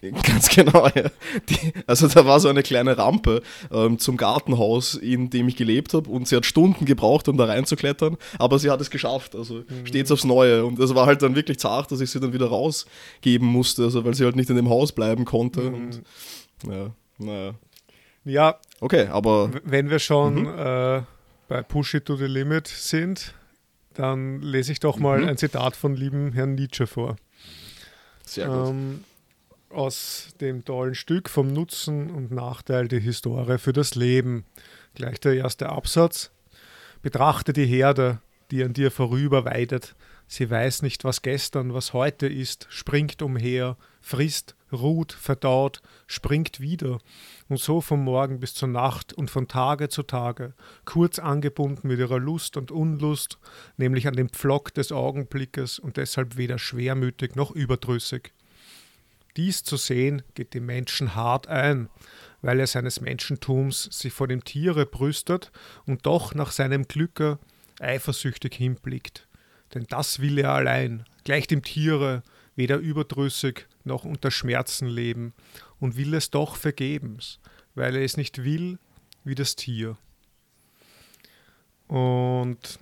Ganz genau, ja. Die, also da war so eine kleine Rampe ähm, zum Gartenhaus, in dem ich gelebt habe und sie hat Stunden gebraucht, um da reinzuklettern, aber sie hat es geschafft, also Mhm. stets aufs Neue und es war halt dann wirklich zart, dass ich sie dann wieder rausgeben musste, also weil sie halt nicht in dem Haus bleiben konnte Mhm. und ja, naja. Ja, Okay, aber wenn wir schon Mhm. äh, bei Push it to the limit sind, dann lese ich doch mal Mhm. ein Zitat von lieben Herrn Nietzsche vor. sehr gut. Ähm, aus dem tollen Stück vom Nutzen und Nachteil der Historie für das Leben. Gleich der erste Absatz. Betrachte die Herde, die an dir vorüber weidet. Sie weiß nicht, was gestern, was heute ist, springt umher, frisst, ruht, verdaut, springt wieder. Und so vom Morgen bis zur Nacht und von Tage zu Tage, kurz angebunden mit ihrer Lust und Unlust, nämlich an den Pflock des Augenblickes und deshalb weder schwermütig noch überdrüssig. Dies zu sehen geht dem Menschen hart ein, weil er seines Menschentums sich vor dem Tiere brüstet und doch nach seinem Glücke eifersüchtig hinblickt. Denn das will er allein, gleich dem Tiere, weder überdrüssig noch unter Schmerzen leben und will es doch vergebens, weil er es nicht will wie das Tier. Und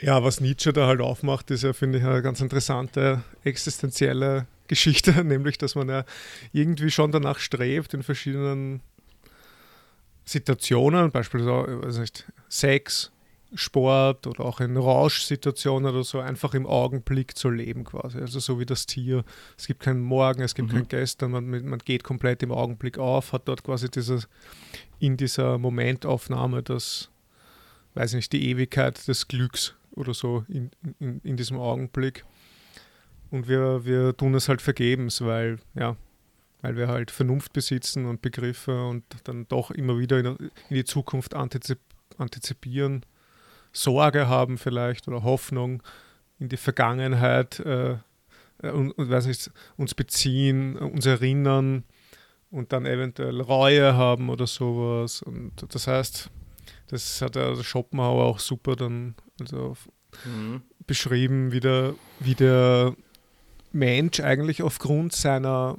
ja, was Nietzsche da halt aufmacht, ist ja, finde ich, eine ganz interessante existenzielle Geschichte, nämlich, dass man ja irgendwie schon danach strebt, in verschiedenen Situationen, beispielsweise weiß nicht, Sex Sport oder auch in Rauschsituationen oder so einfach im Augenblick zu leben quasi. Also so wie das Tier. Es gibt keinen Morgen, es gibt mhm. kein Gestern, man, man geht komplett im Augenblick auf, hat dort quasi dieses, in dieser Momentaufnahme das, weiß ich nicht, die Ewigkeit des Glücks oder so in, in, in diesem Augenblick. Und wir, wir tun es halt vergebens, weil, ja, weil wir halt Vernunft besitzen und Begriffe und dann doch immer wieder in, in die Zukunft antizip, antizipieren, Sorge haben vielleicht oder Hoffnung in die Vergangenheit äh, und, und weiß nicht, uns beziehen, uns erinnern und dann eventuell Reue haben oder sowas. Und das heißt, das hat der Schopenhauer auch super dann also mhm. beschrieben, wie der, wie der Mensch eigentlich aufgrund seiner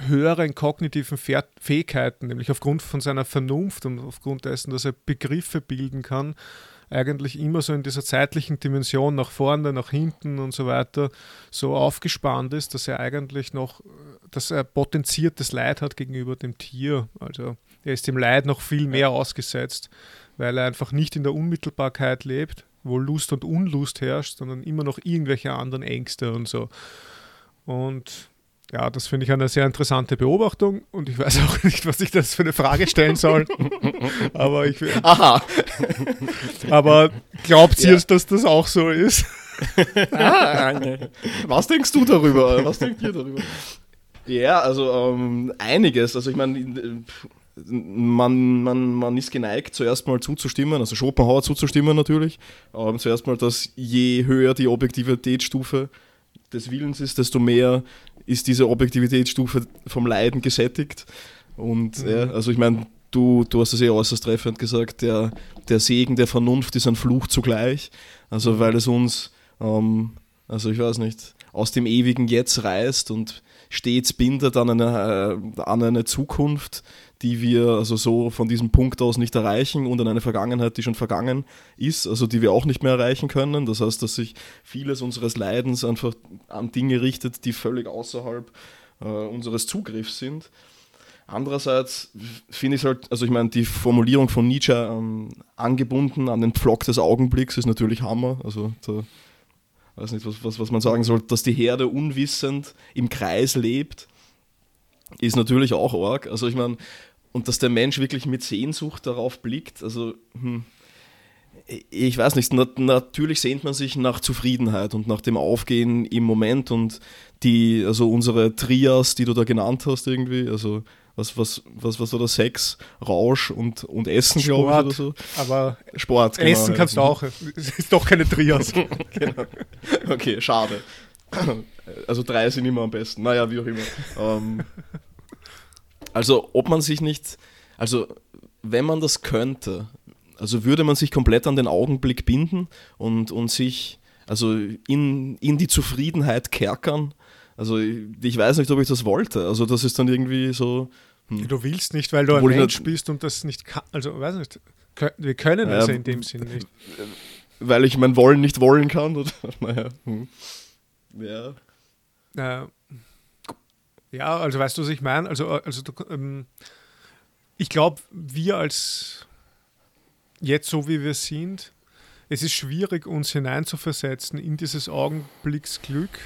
höheren kognitiven Fähigkeiten, nämlich aufgrund von seiner Vernunft und aufgrund dessen, dass er Begriffe bilden kann, eigentlich immer so in dieser zeitlichen Dimension nach vorne, nach hinten und so weiter so aufgespannt ist, dass er eigentlich noch, dass er potenziertes Leid hat gegenüber dem Tier. Also er ist dem Leid noch viel mehr ausgesetzt, weil er einfach nicht in der Unmittelbarkeit lebt, wo Lust und Unlust herrscht, sondern immer noch irgendwelche anderen Ängste und so. Und ja, das finde ich eine sehr interessante Beobachtung und ich weiß auch nicht, was ich das für eine Frage stellen soll. aber ich Aha. aber glaubt ihr, ja. dass das auch so ist? ah, was denkst du darüber? Was denkt ihr darüber? Ja, also ähm, einiges. Also ich meine, man, man, man ist geneigt, zuerst mal zuzustimmen, also Schopenhauer zuzustimmen natürlich. Ähm, zuerst mal, dass je höher die Objektivitätsstufe des Willens ist, desto mehr ist diese Objektivitätsstufe vom Leiden gesättigt. Und mhm. ja, also ich meine, du, du hast es ja äußerst treffend gesagt, der, der Segen der Vernunft ist ein Fluch zugleich. Also mhm. weil es uns, ähm, also ich weiß nicht, aus dem ewigen Jetzt reißt und stets bindet an eine, äh, an eine Zukunft, die wir also so von diesem Punkt aus nicht erreichen und an eine Vergangenheit, die schon vergangen ist, also die wir auch nicht mehr erreichen können. Das heißt, dass sich vieles unseres Leidens einfach an Dinge richtet, die völlig außerhalb äh, unseres Zugriffs sind. Andererseits finde ich es halt, also ich meine, die Formulierung von Nietzsche ähm, angebunden an den Pflock des Augenblicks ist natürlich Hammer. Also da weiß nicht, was, was, was man sagen soll, dass die Herde unwissend im Kreis lebt ist natürlich auch arg. Also ich meine, und dass der Mensch wirklich mit Sehnsucht darauf blickt, also hm, ich weiß nicht, nat natürlich sehnt man sich nach Zufriedenheit und nach dem Aufgehen im Moment und die, also unsere Trias, die du da genannt hast irgendwie, also was, was, was, was war das? Sex, Rausch und, und Essen, glaube ich, oder so. Aber Sport, genau, Essen kannst du auch. Es ist doch keine Trias. genau. Okay, schade. Also drei sind immer am besten. Naja, wie auch immer. Ähm, also, ob man sich nicht, also wenn man das könnte, also würde man sich komplett an den Augenblick binden und, und sich also in, in die Zufriedenheit kerkern. Also ich weiß nicht, ob ich das wollte. Also das ist dann irgendwie so. Hm. Du willst nicht, weil du ein Mensch bist und das nicht kann. Also weiß nicht. Wir können es ja, in dem Sinn nicht. Weil ich mein Wollen nicht wollen kann. Oder? Naja. Hm. Ja. Äh, ja, also weißt du, was ich meine? Also, also ähm, ich glaube, wir als jetzt so wie wir sind, es ist schwierig, uns hineinzuversetzen in dieses Augenblicksglück,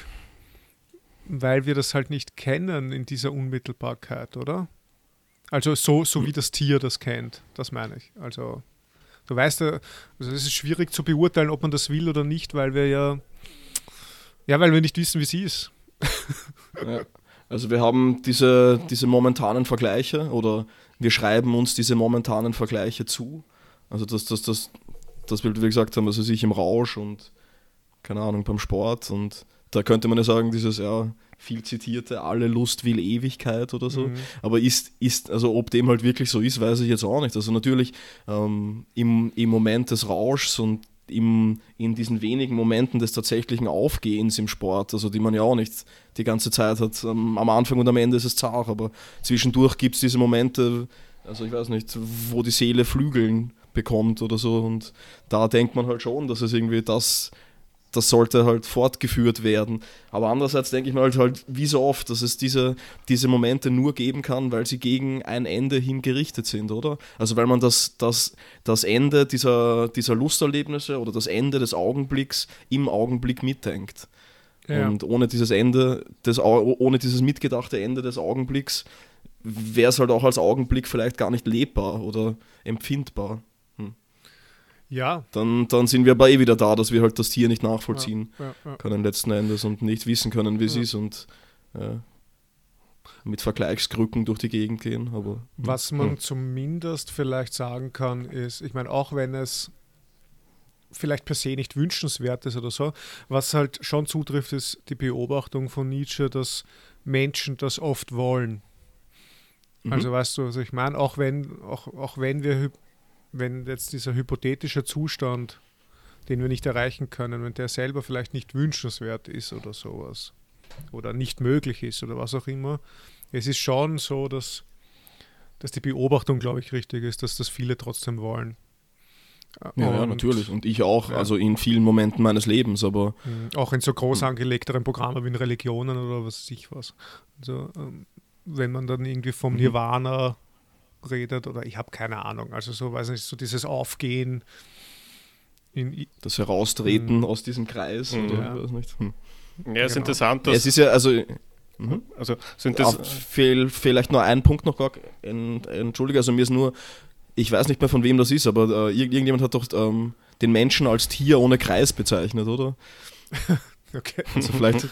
weil wir das halt nicht kennen in dieser Unmittelbarkeit, oder? Also so, so wie das Tier das kennt, das meine ich. Also du weißt also es ist schwierig zu beurteilen, ob man das will oder nicht, weil wir ja, ja, weil wir nicht wissen, wie sie ist. Ja. Also wir haben diese, diese momentanen Vergleiche oder wir schreiben uns diese momentanen Vergleiche zu. Also das, das, das, das wie wir gesagt haben, also sich im Rausch und keine Ahnung, beim Sport und da könnte man ja sagen, dieses ja viel zitierte, alle Lust will Ewigkeit oder so. Mhm. Aber ist, ist, also ob dem halt wirklich so ist, weiß ich jetzt auch nicht. Also natürlich ähm, im, im Moment des Rauschs und im, in diesen wenigen Momenten des tatsächlichen Aufgehens im Sport, also die man ja auch nicht die ganze Zeit hat. Am Anfang und am Ende ist es zart, aber zwischendurch gibt es diese Momente, also ich weiß nicht, wo die Seele Flügeln bekommt oder so und da denkt man halt schon, dass es irgendwie das das sollte halt fortgeführt werden. Aber andererseits denke ich mir halt, halt wie so oft, dass es diese, diese Momente nur geben kann, weil sie gegen ein Ende hin gerichtet sind, oder? Also weil man das, das, das Ende dieser, dieser Lusterlebnisse oder das Ende des Augenblicks im Augenblick mitdenkt. Ja. Und ohne dieses Ende, des, ohne dieses mitgedachte Ende des Augenblicks wäre es halt auch als Augenblick vielleicht gar nicht lebbar oder empfindbar. Ja. Dann, dann sind wir aber eh wieder da, dass wir halt das Tier nicht nachvollziehen ja, ja, können letzten Endes und nicht wissen können, wie es ist und äh, mit Vergleichskrücken durch die Gegend gehen. Aber, hm. Was man zumindest vielleicht sagen kann, ist, ich meine, auch wenn es vielleicht per se nicht wünschenswert ist oder so, was halt schon zutrifft, ist die Beobachtung von Nietzsche, dass Menschen das oft wollen. Mhm. Also weißt du, also ich meine, auch wenn, auch, auch wenn wir wenn jetzt dieser hypothetische Zustand, den wir nicht erreichen können, wenn der selber vielleicht nicht wünschenswert ist oder sowas oder nicht möglich ist oder was auch immer, es ist schon so, dass, dass die Beobachtung, glaube ich, richtig ist, dass das viele trotzdem wollen. Ja, ja, natürlich. Und ich auch, ja. also in vielen Momenten meines Lebens, aber. Mhm. Auch in so groß angelegteren Programmen wie in Religionen oder was weiß ich was. Also, ähm, wenn man dann irgendwie vom mhm. Nirvana redet oder ich habe keine Ahnung. Also so, weiß nicht, so dieses Aufgehen. das Heraustreten mhm. aus diesem Kreis mhm. oder ja. weiß nicht. Hm. Ja, ist genau. interessant. Dass es ist ja, also Mhm. Also sind das. Fehl, vielleicht nur ein Punkt noch, gar, entschuldige, also mir ist nur, ich weiß nicht mehr von wem das ist, aber äh, irgendjemand hat doch ähm, den Menschen als Tier ohne Kreis bezeichnet, oder? Okay. Also vielleicht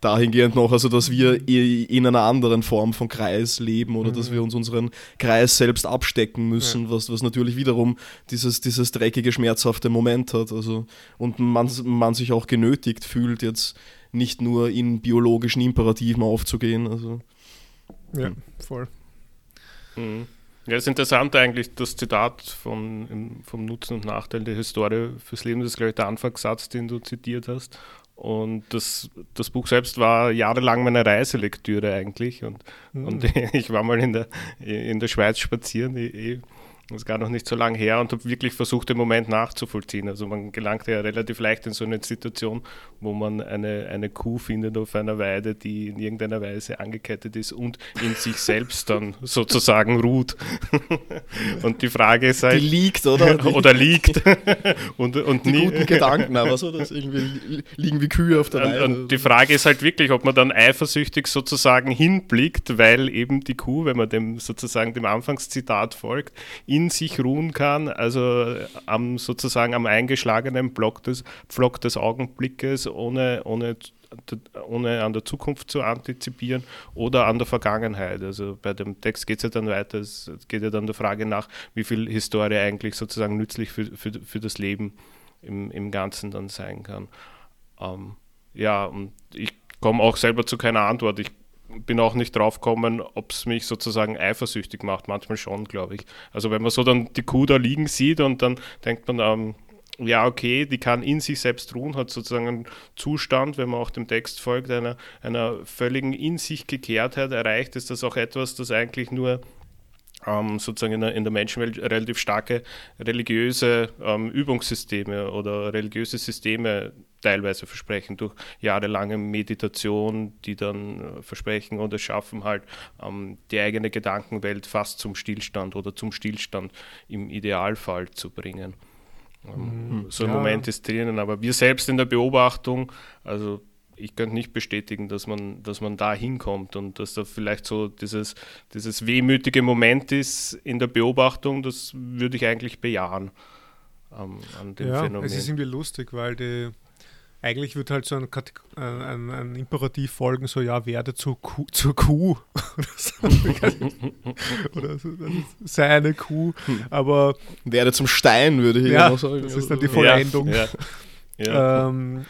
dahingehend noch, also dass wir in einer anderen Form von Kreis leben oder mhm. dass wir uns unseren Kreis selbst abstecken müssen, ja. was, was natürlich wiederum dieses, dieses dreckige, schmerzhafte Moment hat. Also, und man, man sich auch genötigt fühlt, jetzt nicht nur in biologischen Imperativen aufzugehen. Also, ja, hm. voll. Mhm. Ja, es ist interessant eigentlich, das Zitat von, vom Nutzen und Nachteil der Historie fürs Leben, das ist, glaube ich, der Anfangssatz, den du zitiert hast. Und das, das Buch selbst war jahrelang meine Reiselektüre eigentlich. Und, mhm. und ich war mal in der, in der Schweiz spazieren, eh, das ist gar noch nicht so lange her und habe wirklich versucht, den Moment nachzuvollziehen. Also man gelangt ja relativ leicht in so eine Situation, wo man eine, eine Kuh findet auf einer Weide, die in irgendeiner Weise angekettet ist und in sich selbst dann sozusagen ruht. und die Frage ist halt... Die liegt, oder? oder liegt. und, und die nie, guten Gedanken, aber so, dass irgendwie liegen wie Kühe auf der Weide. Und die Frage ist halt wirklich, ob man dann eifersüchtig sozusagen hinblickt, weil eben die Kuh, wenn man dem sozusagen dem Anfangszitat folgt, in sich ruhen kann, also am sozusagen am eingeschlagenen Block des, Pflock des Augenblickes, ohne, ohne, ohne an der Zukunft zu antizipieren oder an der Vergangenheit. Also bei dem Text geht es ja dann weiter, es geht ja dann der Frage nach, wie viel Historie eigentlich sozusagen nützlich für, für, für das Leben im, im Ganzen dann sein kann. Ähm, ja, und ich komme auch selber zu keiner Antwort. Ich bin auch nicht drauf gekommen, ob es mich sozusagen eifersüchtig macht. Manchmal schon, glaube ich. Also wenn man so dann die Kuh da liegen sieht und dann denkt man, ähm, ja, okay, die kann in sich selbst ruhen, hat sozusagen einen Zustand, wenn man auch dem Text folgt, einer, einer völligen In sich Gekehrtheit erreicht, ist das auch etwas, das eigentlich nur ähm, sozusagen in der, in der, Menschenwelt relativ starke religiöse ähm, Übungssysteme oder religiöse Systeme teilweise versprechen durch jahrelange Meditation, die dann äh, versprechen oder schaffen halt ähm, die eigene Gedankenwelt fast zum Stillstand oder zum Stillstand im Idealfall zu bringen. Ähm, mhm. So ein ja. Moment ist drinnen, aber wir selbst in der Beobachtung, also ich könnte nicht bestätigen, dass man, dass man da hinkommt und dass da vielleicht so dieses, dieses wehmütige Moment ist in der Beobachtung, das würde ich eigentlich bejahen ähm, an dem ja, Phänomen. Es ist irgendwie lustig, weil die, eigentlich wird halt so ein, ein, ein, Imperativ folgen, so ja, werde zur Kuh, zur Kuh. oder, so. sei eine Kuh. Aber werde zum Stein, würde ich ja, sagen. Das ist dann die Vollendung. Ja, ja. ja. Ähm,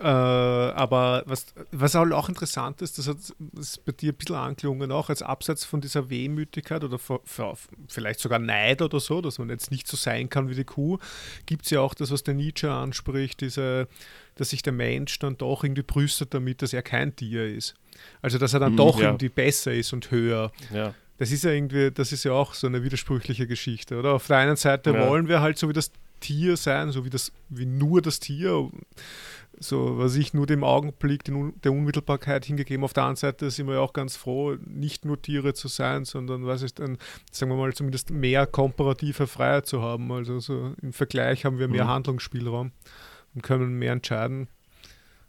äh, aber was, was auch interessant ist, das hat das ist bei dir ein bisschen angelungen, auch als Abseits von dieser Wehmütigkeit oder für, für, vielleicht sogar Neid oder so, dass man jetzt nicht so sein kann wie die Kuh, gibt es ja auch das, was der Nietzsche anspricht, diese, dass sich der Mensch dann doch irgendwie brüstet damit, dass er kein Tier ist. Also dass er dann mm, doch ja. irgendwie besser ist und höher. Ja. Das ist ja irgendwie, das ist ja auch so eine widersprüchliche Geschichte, oder? Auf der einen Seite ja. wollen wir halt so wie das Tier sein, so wie das, wie nur das Tier so, was ich nur dem Augenblick der Unmittelbarkeit hingegeben. Auf der anderen Seite sind wir ja auch ganz froh, nicht nur Tiere zu sein, sondern, was ist dann, sagen wir mal, zumindest mehr komparative Freiheit zu haben. Also so im Vergleich haben wir mehr mhm. Handlungsspielraum und können mehr entscheiden,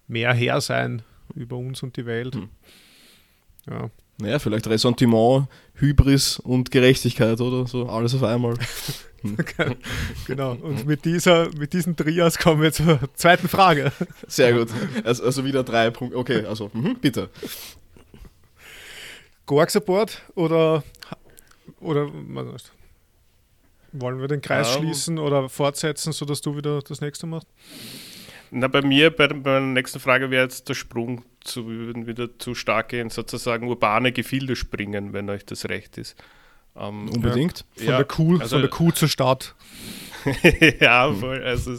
mehr Herr sein über uns und die Welt. Mhm. Ja. Naja, vielleicht Ressentiment, Hybris und Gerechtigkeit oder so, alles auf einmal. genau, und mit, dieser, mit diesen Trias kommen wir zur zweiten Frage. Sehr gut. Also, also wieder drei Punkte. Okay, also mhm, bitte. Gorg Support oder, oder wollen wir den Kreis um, schließen oder fortsetzen, sodass du wieder das nächste machst? Na, bei mir, bei, bei der nächsten Frage wäre jetzt der Sprung zu, wieder zu stark in sozusagen urbane Gefilde springen, wenn euch das recht ist. Ähm, Unbedingt. Von, ja, der Kuh, also, von der Kuh zur Stadt. ja, voll, also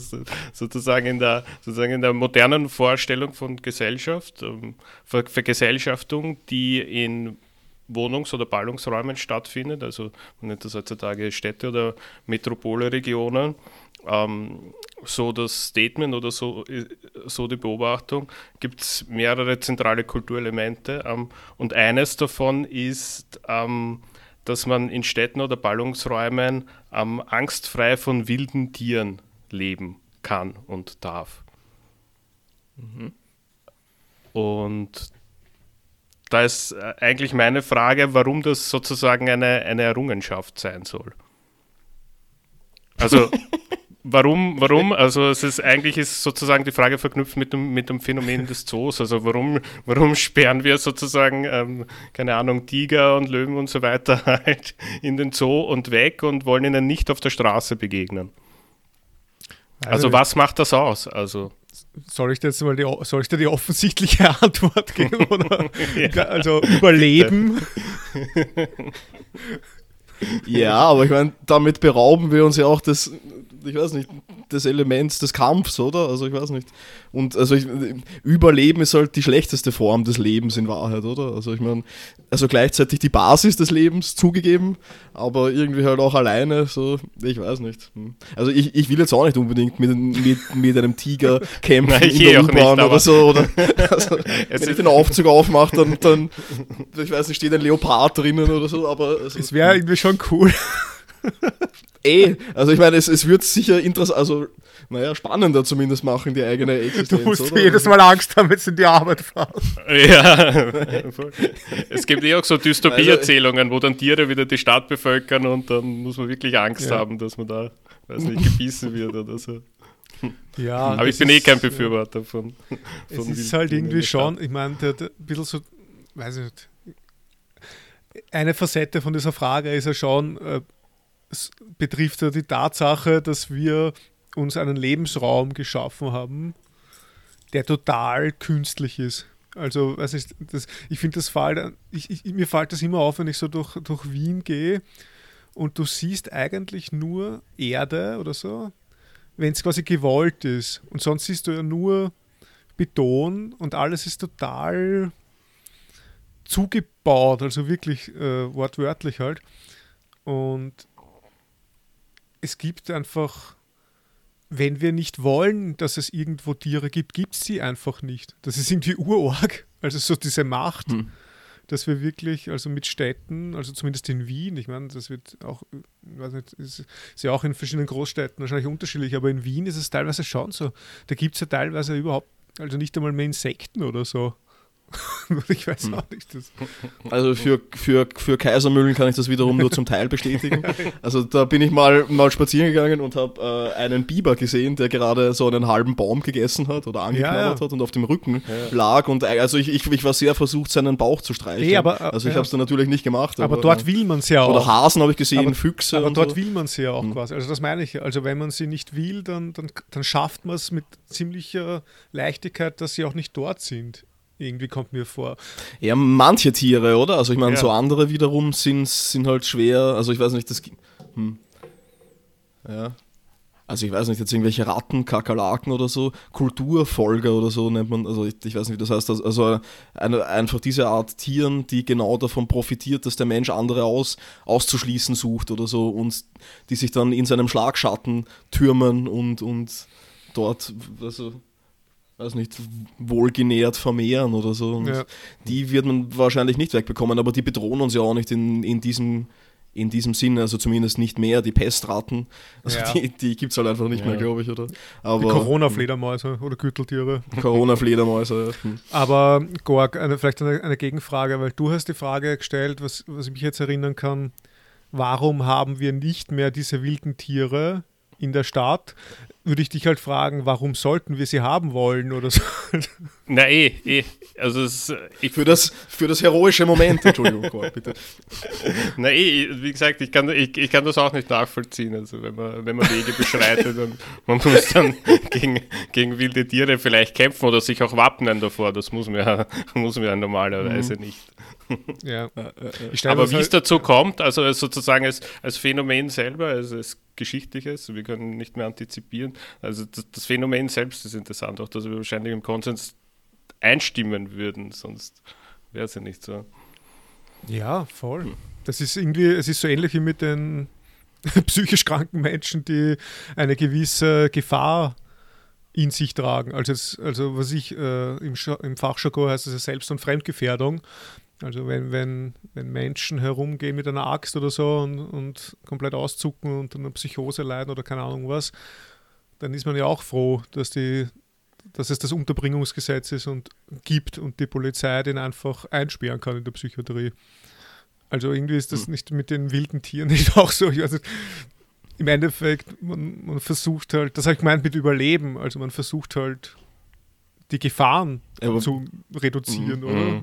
sozusagen in der sozusagen in der modernen Vorstellung von Gesellschaft, ähm, Ver Vergesellschaftung, die in Wohnungs- oder Ballungsräumen stattfindet, also man nennt das heutzutage Städte oder Metropolregionen, ähm, so das Statement oder so, so die Beobachtung, gibt es mehrere zentrale Kulturelemente ähm, und eines davon ist, ähm, dass man in Städten oder Ballungsräumen ähm, angstfrei von wilden Tieren leben kann und darf. Mhm. Und da ist äh, eigentlich meine Frage, warum das sozusagen eine, eine Errungenschaft sein soll. Also Warum, warum? Also es ist eigentlich ist sozusagen die Frage verknüpft mit dem, mit dem Phänomen des Zoos. Also warum, warum sperren wir sozusagen, ähm, keine Ahnung, Tiger und Löwen und so weiter halt in den Zoo und weg und wollen ihnen nicht auf der Straße begegnen? Also, also was macht das aus? Also soll ich dir jetzt mal die, soll ich dir die offensichtliche Antwort geben? Oder? ja, also überleben. ja, aber ich meine, damit berauben wir uns ja auch des ich weiß nicht, des Elements des Kampfs, oder? Also ich weiß nicht. Und also ich, Überleben ist halt die schlechteste Form des Lebens in Wahrheit, oder? Also ich meine, also gleichzeitig die Basis des Lebens zugegeben, aber irgendwie halt auch alleine, so, ich weiß nicht. Hm. Also ich, ich will jetzt auch nicht unbedingt mit, mit, mit einem Tiger kämpfen Nein, in der U-Bahn oder so, oder? Also, wenn ich den Aufzug aufmache, dann, dann, ich weiß nicht, steht ein Leopard drinnen oder so, aber... Also, es wäre irgendwie schon cool. eh, also ich meine, es, es wird sicher interessant, also naja, spannender zumindest machen, die eigene Existenz. Du musst oder? jedes Mal Angst haben, wenn du in die Arbeit fahrst. Ja, es gibt eh auch so Dystopie-Erzählungen, wo dann Tiere wieder die Stadt bevölkern und dann muss man wirklich Angst ja. haben, dass man da, weiß nicht, gebissen wird oder so. Ja, aber ich bin eh kein Befürworter von, von Es ist halt irgendwie schon, ich meine, der, der, ein bisschen so, weiß ich nicht, eine Facette von dieser Frage ist ja schon, äh, betrifft ja die Tatsache, dass wir uns einen Lebensraum geschaffen haben, der total künstlich ist. Also, weiß ich, das, ich finde, das fällt, ich, ich, mir fällt das immer auf, wenn ich so durch, durch Wien gehe und du siehst eigentlich nur Erde oder so, wenn es quasi gewollt ist. Und sonst siehst du ja nur Beton und alles ist total zugebaut, also wirklich äh, wortwörtlich halt. Und es gibt einfach, wenn wir nicht wollen, dass es irgendwo Tiere gibt, gibt es sie einfach nicht. Das ist irgendwie urorg. Also so diese Macht, hm. dass wir wirklich, also mit Städten, also zumindest in Wien, ich meine, das wird auch, weiß nicht, ist, ist ja auch in verschiedenen Großstädten wahrscheinlich unterschiedlich, aber in Wien ist es teilweise schon so. Da gibt es ja teilweise überhaupt, also nicht einmal mehr Insekten oder so. ich weiß hm. auch nicht. Das. Also für, für, für Kaisermühlen kann ich das wiederum nur zum Teil bestätigen. Also da bin ich mal, mal spazieren gegangen und habe äh, einen Biber gesehen, der gerade so einen halben Baum gegessen hat oder angeknabbert ja, ja. hat und auf dem Rücken ja. lag. Und äh, also ich, ich, ich war sehr versucht, seinen Bauch zu streicheln. Nee, aber, äh, also ich habe es dann natürlich nicht gemacht. Aber, aber dort will man es ja auch. Oder Hasen habe ich gesehen, aber, Füchse. Aber dort so. will man es ja auch hm. quasi. Also das meine ich. Also wenn man sie nicht will, dann, dann, dann schafft man es mit ziemlicher Leichtigkeit, dass sie auch nicht dort sind. Irgendwie kommt mir vor. Ja, manche Tiere, oder? Also ich meine, ja. so andere wiederum sind, sind halt schwer. Also ich weiß nicht, das. Hm. Ja. Also ich weiß nicht, jetzt irgendwelche Ratten, Kakerlaken oder so, Kulturfolger oder so nennt man, also ich, ich weiß nicht, wie das heißt, also eine, einfach diese Art Tieren, die genau davon profitiert, dass der Mensch andere aus, auszuschließen sucht oder so und die sich dann in seinem Schlagschatten türmen und, und dort, also weiß nicht, wohlgenährt vermehren oder so. Ja. die wird man wahrscheinlich nicht wegbekommen, aber die bedrohen uns ja auch nicht in, in diesem in diesem Sinne, also zumindest nicht mehr, die Pestratten, also Ja. die, die gibt es halt einfach nicht Ja. mehr, glaube ich, oder? Die Aber Corona-Fledermäuse oder Gürteltiere. Corona-Fledermäuse. ja. Hm. Aber Gorg, eine, vielleicht eine, eine Gegenfrage, weil du hast die Frage gestellt, was, was ich mich jetzt erinnern kann, warum haben wir nicht mehr diese wilden Tiere in der Stadt? Würde ich dich halt fragen, warum sollten wir sie haben wollen oder so? Na eh, eh. Also es, ich, Für, das, für das heroische Moment, Entschuldigung, bitte. na eh, wie gesagt, ich kann, ich, ich kann das auch nicht nachvollziehen. Also wenn man, wenn man Wege beschreitet und man muss dann gegen, gegen wilde Tiere vielleicht kämpfen oder sich auch wappnen davor, das muss man ja, muss man ja normalerweise nicht. Ja. Ich stell mir Aber wie es halt- dazu kommt, also als sozusagen als, als Phänomen selber, also als Geschichtliches, wir können nicht mehr antizipieren. Also das, das Phänomen selbst ist interessant, auch dass wir wahrscheinlich im Konsens einstimmen würden, sonst wäre es ja nicht so. Ja, voll. Das ist irgendwie, es ist so ähnlich wie mit den psychisch kranken Menschen, die eine gewisse Gefahr in sich tragen. Also, es, also was ich äh, im, im Fachjargon heißt es ja Selbst- und Fremdgefährdung. Also wenn, wenn, wenn Menschen herumgehen mit einer Axt oder so und, und komplett auszucken und an einer Psychose leiden oder keine Ahnung was, dann ist man ja auch froh, dass die dass es das Unterbringungsgesetz ist und gibt und die Polizei den einfach einsperren kann in der Psychiatrie. Also irgendwie ist das nicht mit den wilden Tieren nicht auch so. Nicht, Im Endeffekt, man, man versucht halt, das habe ich gemeint mit Überleben, also man versucht halt die Gefahren Aber- zu reduzieren, Mhm. oder?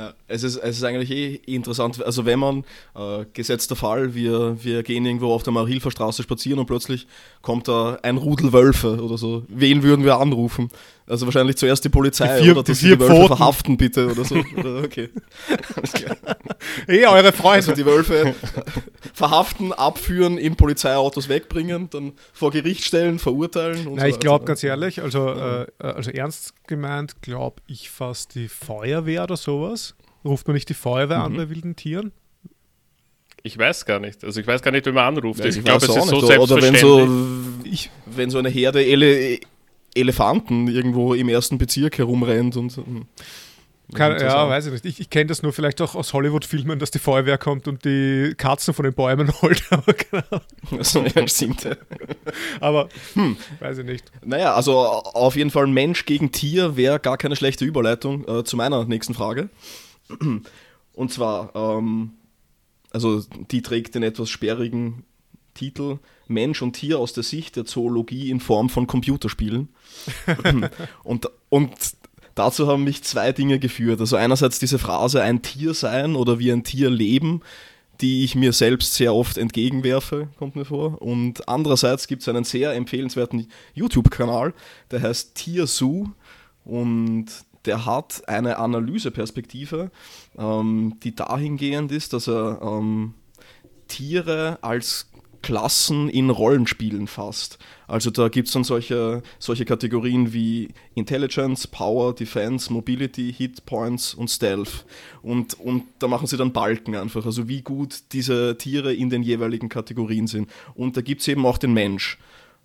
Ja, es, ist, es ist eigentlich eh interessant, also wenn man, äh, gesetzter Fall, wir, wir gehen irgendwo auf der Marilfer Straße spazieren und plötzlich kommt da ein Rudel Wölfe oder so. Wen würden wir anrufen? Also wahrscheinlich zuerst die Polizei Die vier- oder dass die sie die Wölfe verhaften bitte oder so. Okay. Eh, eure Freunde. Also die Wölfe verhaften, abführen, in Polizeiautos wegbringen, dann vor Gericht stellen, verurteilen und Na, so ich glaube ganz ehrlich, also, Ja. äh, also ernst gemeint, glaube ich fast die Feuerwehr oder sowas. Ruft man nicht die Feuerwehr an Mhm. bei wilden Tieren? Ich weiß gar nicht. Also ich weiß gar nicht, wie man anruft. Ja, ich glaube, es ist so nicht. Oder wenn selbstverständlich. so, wenn so eine Herde Ele Elefanten irgendwo im ersten Bezirk herumrennt und hm. Kann, ja, auch. weiß ich nicht. Ich, ich kenne das nur vielleicht auch aus Hollywood-Filmen, dass die Feuerwehr kommt und die Katzen von den Bäumen holt. Aber, Ahnung. Also, ja, stimmt. Aber Hm. weiß ich nicht. Naja, also auf jeden Fall Mensch gegen Tier wäre gar keine schlechte Überleitung äh, zu meiner nächsten Frage. Und zwar, ähm, also die trägt den etwas sperrigen Titel Mensch und Tier aus der Sicht der Zoologie in Form von Computerspielen. und, und dazu haben mich zwei Dinge geführt. Also einerseits diese Phrase ein Tier sein oder wie ein Tier leben, die ich mir selbst sehr oft entgegenwerfe, kommt mir vor. Und andererseits gibt es einen sehr empfehlenswerten YouTube-Kanal, der heißt Tierzoo und der hat eine Analyseperspektive, ähm, die dahingehend ist, dass er ähm, Tiere als Klassen in Rollenspielen fasst. Also da gibt es dann solche, solche Kategorien wie Intelligence, Power, Defense, Mobility, Hit Points und Stealth. Und, und da machen sie dann Balken einfach, also wie gut diese Tiere in den jeweiligen Kategorien sind. Und da gibt es eben auch den Mensch,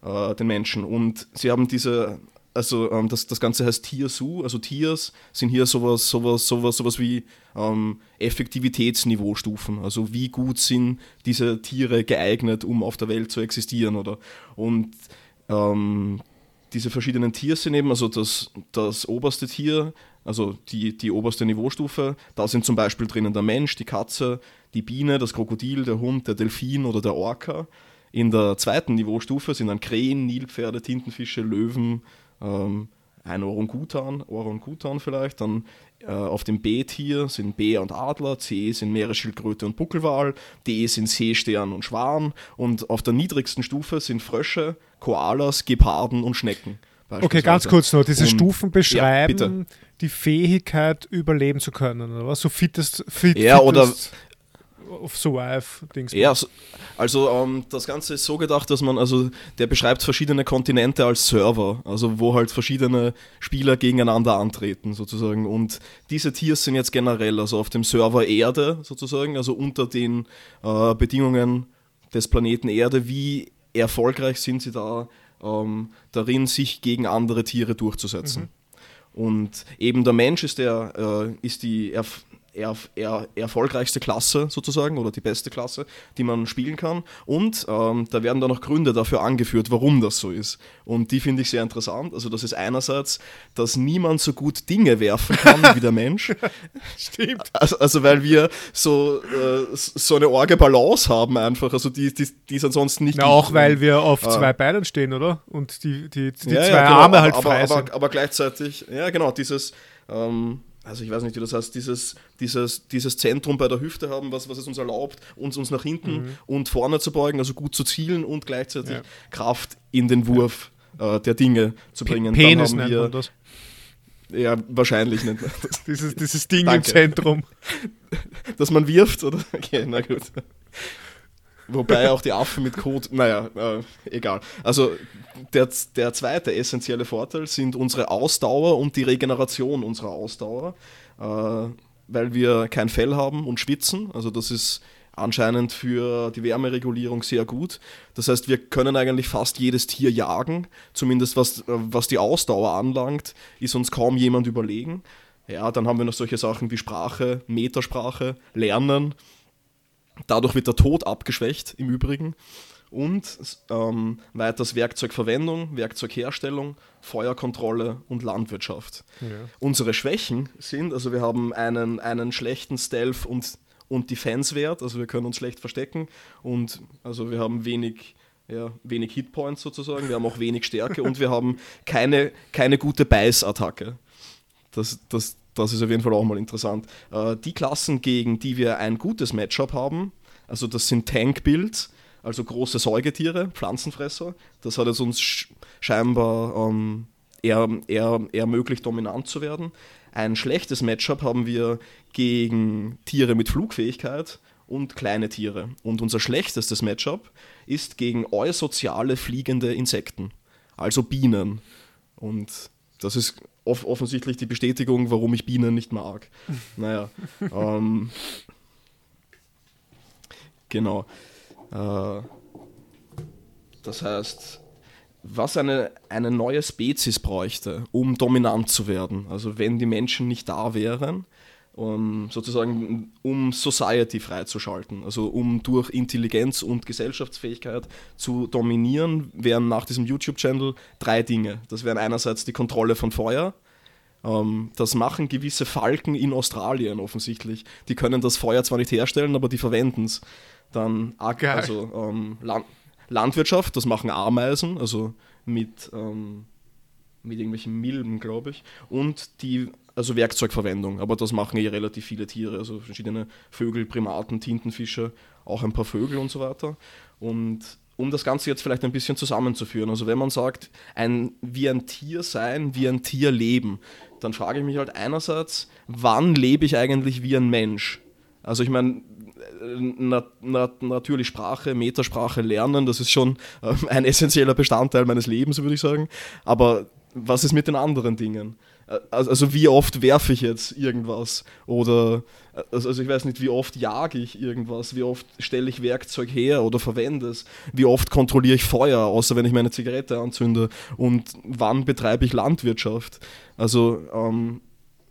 äh, den Menschen. Und sie haben diese also ähm, das, das Ganze heißt Tiersu, also Tiers sind hier sowas, sowas, sowas, sowas wie ähm, Effektivitätsniveaustufen. Also wie gut sind diese Tiere geeignet, um auf der Welt zu existieren, oder? Und ähm, diese verschiedenen Tiers sind eben, also das, das oberste Tier, also die, die oberste Niveaustufe, da sind zum Beispiel drinnen der Mensch, die Katze, die Biene, das Krokodil, der Hund, der Delfin oder der Orca. In der zweiten Niveaustufe sind dann Krähen, Nilpferde, Tintenfische, Löwen, ähm, ein Orangutan, Orangutan vielleicht, dann äh, auf dem B-Tier sind Bär und Adler, C sind Meeresschildkröte und Buckelwal, D sind Seestern und Schwan und auf der niedrigsten Stufe sind Frösche, Koalas, Geparden und Schnecken. Okay, ganz kurz noch. Diese Und- Stufen beschreiben bitte. die Fähigkeit, überleben zu können, oder was? So fittest, fit, Ja, oder- fittest of survive Dings. Ja, so- also ähm, das Ganze ist so gedacht, dass man, also der beschreibt verschiedene Kontinente als Server, also wo halt verschiedene Spieler gegeneinander antreten sozusagen. Und diese Tiers sind jetzt generell, also auf dem Server Erde sozusagen, also unter den äh, Bedingungen des Planeten Erde, wie erfolgreich sind sie da, ähm, darin, sich gegen andere Tiere durchzusetzen. Und eben der Mensch ist, der, äh, ist die erf er, er, erfolgreichste Klasse sozusagen oder die beste Klasse, die man spielen kann. Und ähm, da werden dann noch Gründe dafür angeführt, warum das so ist. Und die finde ich sehr interessant. Also das ist einerseits, dass niemand so gut Dinge werfen kann wie der Mensch. Stimmt. Also, also weil wir so, äh, so eine orge Balance haben einfach, also die, die, die es ansonsten nicht Na, auch weil wir auf Ah. zwei Beinen stehen, oder? Und die, die, die Ja, zwei ja, genau, Arme halt aber, frei aber, sind. aber, aber gleichzeitig, ja genau, dieses, ähm, also ich weiß nicht, wie das heißt, dieses, dieses, dieses Zentrum bei der Hüfte haben, was, was es uns erlaubt, uns, uns nach hinten und vorne zu beugen, also gut zu zielen und gleichzeitig Mhm. Ja. Kraft in den Wurf äh, der Dinge zu bringen. Dann Penis haben nennt wir, man das. Ja, wahrscheinlich nicht. Dieses, dieses Ding Danke. im Zentrum. Dass man wirft, oder? Okay, na gut. Wobei auch die Affen mit Kot, naja, äh, egal. Also der, der zweite essentielle Vorteil sind unsere Ausdauer und die Regeneration unserer Ausdauer, äh, weil wir kein Fell haben und schwitzen. Also das ist anscheinend für die Wärmeregulierung sehr gut. Das heißt, wir können eigentlich fast jedes Tier jagen, zumindest was, was die Ausdauer anlangt, ist uns kaum jemand überlegen. Ja, dann haben wir noch solche Sachen wie Sprache, Metasprache, Lernen. Dadurch wird der Tod abgeschwächt im Übrigen. Und ähm, weiters Werkzeugverwendung, Werkzeugherstellung, Feuerkontrolle und Landwirtschaft. Unsere Schwächen sind, also wir haben einen, einen schlechten Stealth- und, und Defense-Wert, also wir können uns schlecht verstecken und also wir haben wenig, ja, wenig Hitpoints sozusagen, wir haben auch wenig Stärke und wir haben keine, keine gute Beißattacke. Das, das, das ist auf jeden Fall auch mal interessant. Äh, die Klassen, gegen die wir ein gutes Matchup haben, also das sind Tank-Builds, also große Säugetiere, Pflanzenfresser. Das hat es uns sch scheinbar ähm, eher, eher, eher möglich, dominant zu werden. Ein schlechtes Matchup haben wir gegen Tiere mit Flugfähigkeit und kleine Tiere. Und unser schlechtestes Matchup ist gegen eusoziale fliegende Insekten, also Bienen. Und das ist off offensichtlich die Bestätigung, warum ich Bienen nicht mag. Naja, ähm, genau. Äh, das heißt, was eine, eine neue Spezies bräuchte, um dominant zu werden, also wenn die Menschen nicht da wären, um, sozusagen um Society freizuschalten, also um durch Intelligenz und Gesellschaftsfähigkeit zu dominieren, wären nach diesem YouTube-Channel drei Dinge. Das wären einerseits die Kontrolle von Feuer, ähm, das machen gewisse Falken in Australien offensichtlich. Die können das Feuer zwar nicht herstellen, aber die verwenden es. Dann Geil. also, ähm, Land Landwirtschaft, das machen Ameisen, also mit, ähm, mit irgendwelchen Milben, glaube ich. Und die, also Werkzeugverwendung, aber das machen eh relativ viele Tiere, also verschiedene Vögel, Primaten, Tintenfische, auch ein paar Vögel und so weiter. Und um das Ganze jetzt vielleicht ein bisschen zusammenzuführen, also wenn man sagt, ein, wie ein Tier sein, wie ein Tier leben, dann frage ich mich halt einerseits, wann lebe ich eigentlich wie ein Mensch? Also ich meine, na, na, natürlich Sprache, Metasprache lernen, das ist schon ähm, ein essentieller Bestandteil meines Lebens, würde ich sagen. Aber was ist mit den anderen Dingen? Äh, Also, also wie oft werfe ich jetzt irgendwas? Oder äh, also also ich weiß nicht, wie oft jage ich irgendwas, wie oft stelle ich Werkzeug her oder verwende es, wie oft kontrolliere ich Feuer, außer wenn ich meine Zigarette anzünde und wann betreibe ich Landwirtschaft? Also ähm,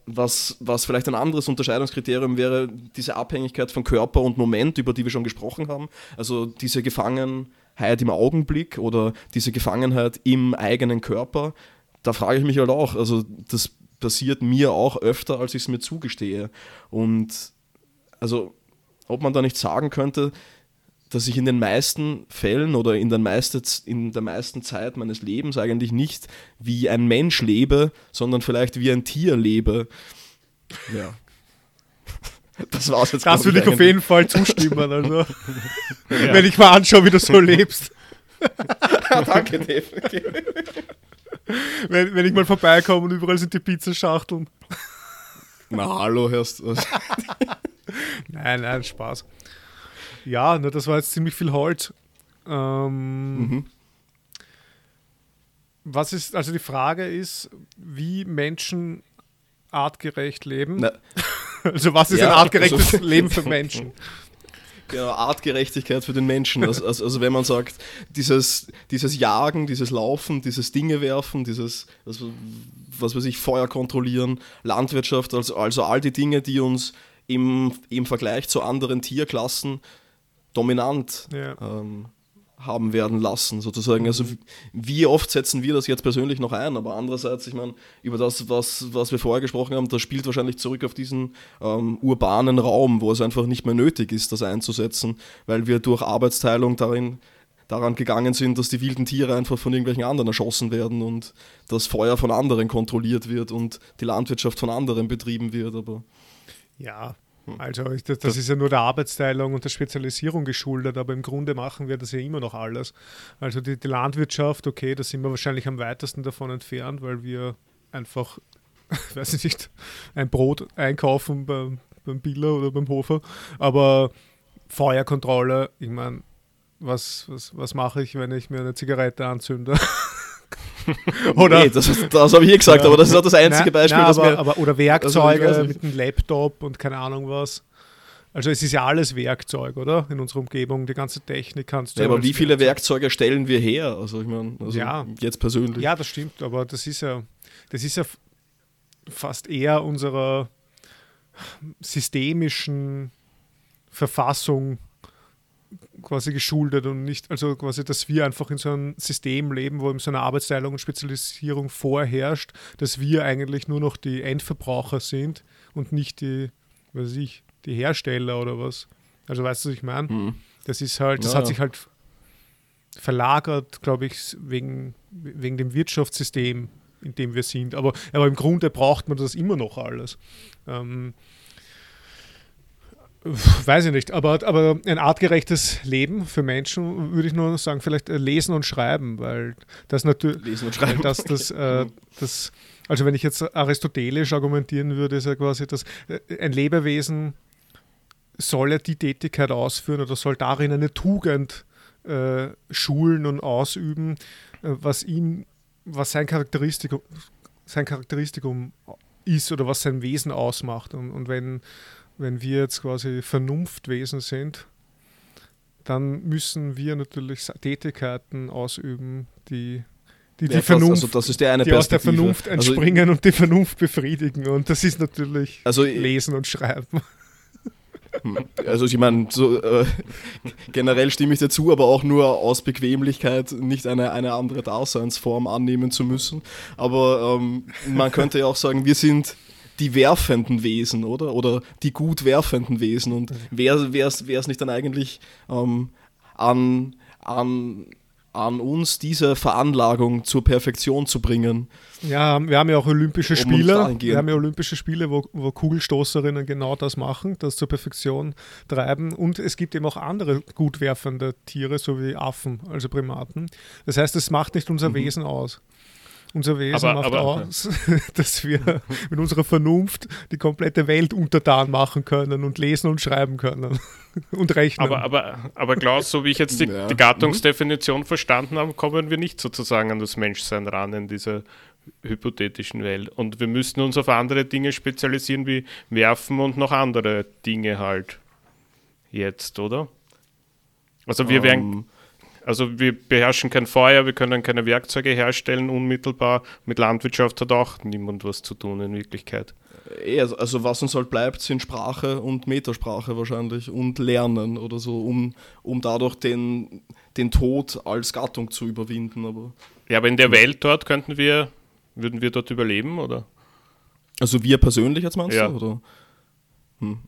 was, was vielleicht ein anderes Unterscheidungskriterium wäre, diese Abhängigkeit von Körper und Moment, über die wir schon gesprochen haben. Also diese Gefangenheit im Augenblick oder diese Gefangenheit im eigenen Körper. Da frage ich mich halt auch, also das passiert mir auch öfter, als ich es mir zugestehe. Und also, ob man da nicht sagen könnte, dass ich in den meisten Fällen oder in, den meiste, in der meisten Zeit meines Lebens eigentlich nicht wie ein Mensch lebe, sondern vielleicht wie ein Tier lebe. Ja. Das war's jetzt. Das würde ich auf jeden Fall zustimmen. Also, Wenn ich mal anschaue, wie du so lebst. Ja, danke, Dave. Okay. Wenn, wenn ich mal vorbeikomme und überall sind die Pizzaschachteln. Na, hallo, hörst du. Nein, nein, Spaß. Ja, na, das war jetzt ziemlich viel Holz. Ähm, Mhm. Was ist, also die Frage ist, wie Menschen artgerecht leben. Na, Also was ist Ja, ein artgerechtes also- Leben für Menschen? genau, Artgerechtigkeit für den Menschen. Also, also, also, wenn man sagt, dieses, dieses Jagen, dieses Laufen, dieses Dinge werfen, dieses, also, was weiß ich, Feuer kontrollieren, Landwirtschaft, also, also all die Dinge, die uns im, im Vergleich zu anderen Tierklassen dominant ja. ähm, haben werden lassen, sozusagen. Also wie oft setzen wir das jetzt persönlich noch ein, aber andererseits, ich meine, über das, was, was wir vorher gesprochen haben, das spielt wahrscheinlich zurück auf diesen ähm, urbanen Raum, wo es einfach nicht mehr nötig ist, das einzusetzen, weil wir durch Arbeitsteilung darin daran gegangen sind, dass die wilden Tiere einfach von irgendwelchen anderen erschossen werden und das Feuer von anderen kontrolliert wird und die Landwirtschaft von anderen betrieben wird, aber ja. Also das, das, ist ja nur der Arbeitsteilung und der Spezialisierung geschuldet, aber im Grunde machen wir das ja immer noch alles. Also die, die Landwirtschaft, okay, da sind wir wahrscheinlich am weitesten davon entfernt, weil wir einfach, weiß ich nicht, ein Brot einkaufen beim, beim Biller oder beim Hofer. Aber Feuerkontrolle, ich meine, was, was, was mache ich, wenn ich mir eine Zigarette anzünde? oder, nee, das, das habe ich hier gesagt, ja. aber das ist auch das einzige Beispiel, na, aber, mir, aber, Oder Werkzeuge also mit einem Laptop und keine Ahnung was. Also es ist ja alles Werkzeug, oder? In unserer Umgebung, die ganze Technik kannst du. Ja, aber wie viele Werkzeuge stellen wir her? Also ich meine, also ja, jetzt persönlich. Ja, das stimmt, aber das ist ja, das ist ja fast eher unserer systemischen Verfassung quasi geschuldet und nicht, also quasi, dass wir einfach in so einem System leben, wo eben so eine Arbeitsteilung und Spezialisierung vorherrscht, dass wir eigentlich nur noch die Endverbraucher sind und nicht die, weiß ich, die Hersteller oder was. Also weißt du, was ich meine? Mhm. Das ist halt, das ja, hat sich halt verlagert, glaube ich, wegen, wegen dem Wirtschaftssystem, in dem wir sind. Aber, aber im Grunde braucht man das immer noch alles. Ähm, Weiß ich nicht, aber, aber ein artgerechtes Leben für Menschen würde ich nur sagen, vielleicht äh, lesen und schreiben, weil das natürlich. Lesen und schreiben. Dass das, äh, das, also wenn ich jetzt aristotelisch argumentieren würde, ist ja quasi, dass äh, ein Lebewesen soll ja die Tätigkeit ausführen oder soll darin eine Tugend äh, schulen und ausüben, äh, was ihm, was sein Charakteristikum, sein Charakteristikum ist oder was sein Wesen ausmacht. Und, und wenn wenn wir jetzt quasi Vernunftwesen sind, dann müssen wir natürlich Tätigkeiten ausüben, die die, die ja, Vernunft, also die aus der Vernunft also entspringen also, und die Vernunft befriedigen. Und das ist natürlich also, Lesen und Schreiben. Hm. Also ich meine, so, äh, generell stimme ich dazu, aber auch nur aus Bequemlichkeit, nicht eine, eine andere Daseinsform annehmen zu müssen. Aber ähm, man könnte ja auch sagen, wir sind die werfenden Wesen, oder? Oder die gut werfenden Wesen. Und wäre es nicht dann eigentlich ähm, an, an, an uns diese Veranlagung zur Perfektion zu bringen? Ja, wir haben ja auch Olympische Spiele. Wir haben ja Olympische Spiele, wo, wo Kugelstoßerinnen genau das machen, das zur Perfektion treiben. Und es gibt eben auch andere gut werfende Tiere, so wie Affen, also Primaten. Das heißt, es macht nicht unser mhm. Wesen aus. Unser Wesen aber, macht aber, aus, dass wir mit unserer Vernunft die komplette Welt untertan machen können und lesen und schreiben können und rechnen. Aber, aber, aber Klaus, so wie ich jetzt die, ja. die Gattungsdefinition verstanden habe, kommen wir nicht sozusagen an das Menschsein ran in dieser hypothetischen Welt. Und wir müssten uns auf andere Dinge spezialisieren, wie Werfen und noch andere Dinge halt jetzt, oder? Also wir um, werden ähm, also wir beherrschen kein Feuer, wir können keine Werkzeuge herstellen unmittelbar. Mit Landwirtschaft hat auch niemand was zu tun in Wirklichkeit. Also, also was uns halt bleibt, sind Sprache und Metasprache wahrscheinlich und Lernen oder so, um, um dadurch den, den Tod als Gattung zu überwinden. Aber ja, aber in der Welt dort könnten wir, würden wir dort überleben, oder? Also wir persönlich jetzt meinst ja. du? Oder? Hm.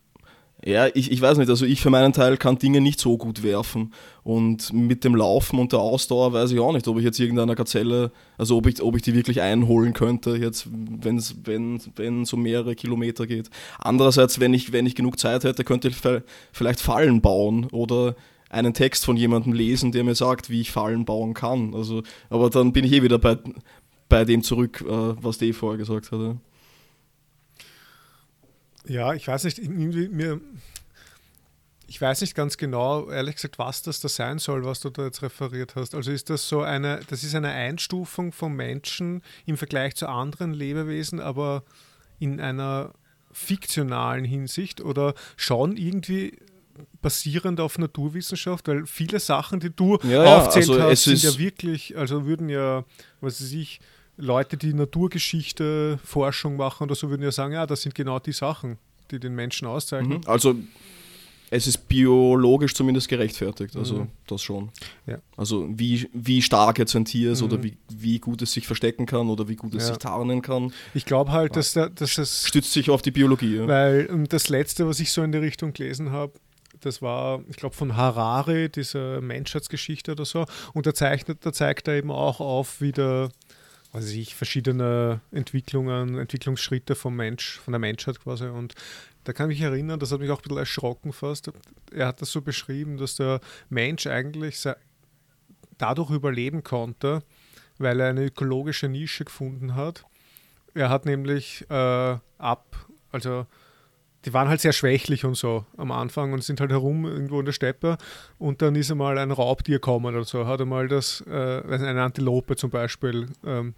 Ja, ich, ich weiß nicht, also ich für meinen Teil kann Dinge nicht so gut werfen. Und mit dem Laufen und der Ausdauer weiß ich auch nicht, ob ich jetzt irgendeiner Gazelle, also ob ich, ob ich die wirklich einholen könnte, jetzt, wenn wenn so mehrere Kilometer geht. Andererseits, wenn ich, wenn ich genug Zeit hätte, könnte ich vielleicht Fallen bauen oder einen Text von jemandem lesen, der mir sagt, wie ich Fallen bauen kann. Also, aber dann bin ich eh wieder bei, bei dem zurück, äh, was Dave vorher gesagt hatte. Ja, ich weiß nicht, mir, ich weiß nicht ganz genau, ehrlich gesagt, was das da sein soll, was du da jetzt referiert hast. Also ist das so eine, das ist eine Einstufung von Menschen im Vergleich zu anderen Lebewesen, aber in einer fiktionalen Hinsicht oder schauen irgendwie basierend auf Naturwissenschaft, weil viele Sachen, die du Ja, ja, aufzählt also hast, sind ja wirklich, also würden ja, was weiß ich, Leute, die Naturgeschichte, Forschung machen oder so, würden ja sagen, ja, das sind genau die Sachen, die den Menschen auszeichnen. Mhm. Also es ist biologisch zumindest gerechtfertigt, also Mhm. das schon. Ja. Also wie, wie stark jetzt ein Tier ist Mhm. oder wie, wie gut es sich verstecken kann oder wie gut es Ja. sich tarnen kann, Ich glaube halt, dass, da, dass es stützt sich auf die Biologie. Ja. Weil ähm, das letzte, was ich so in die Richtung gelesen habe, das war, ich glaube, von Harari, diese Menschheitsgeschichte oder so. Und da, zeichnet, da zeigt er eben auch auf, wie der, weiß ich, verschiedene Entwicklungen, Entwicklungsschritte vom Mensch, von der Menschheit quasi. Und da kann ich mich erinnern, das hat mich auch ein bisschen erschrocken fast. Er hat das so beschrieben, dass der Mensch eigentlich dadurch überleben konnte, weil er eine ökologische Nische gefunden hat. Er hat nämlich äh, ab, also die waren halt sehr schwächlich und so am Anfang und sind halt herum irgendwo in der Steppe. Und dann ist einmal ein Raubtier gekommen oder so, hat einmal das, äh, eine Antilope zum Beispiel, ähm,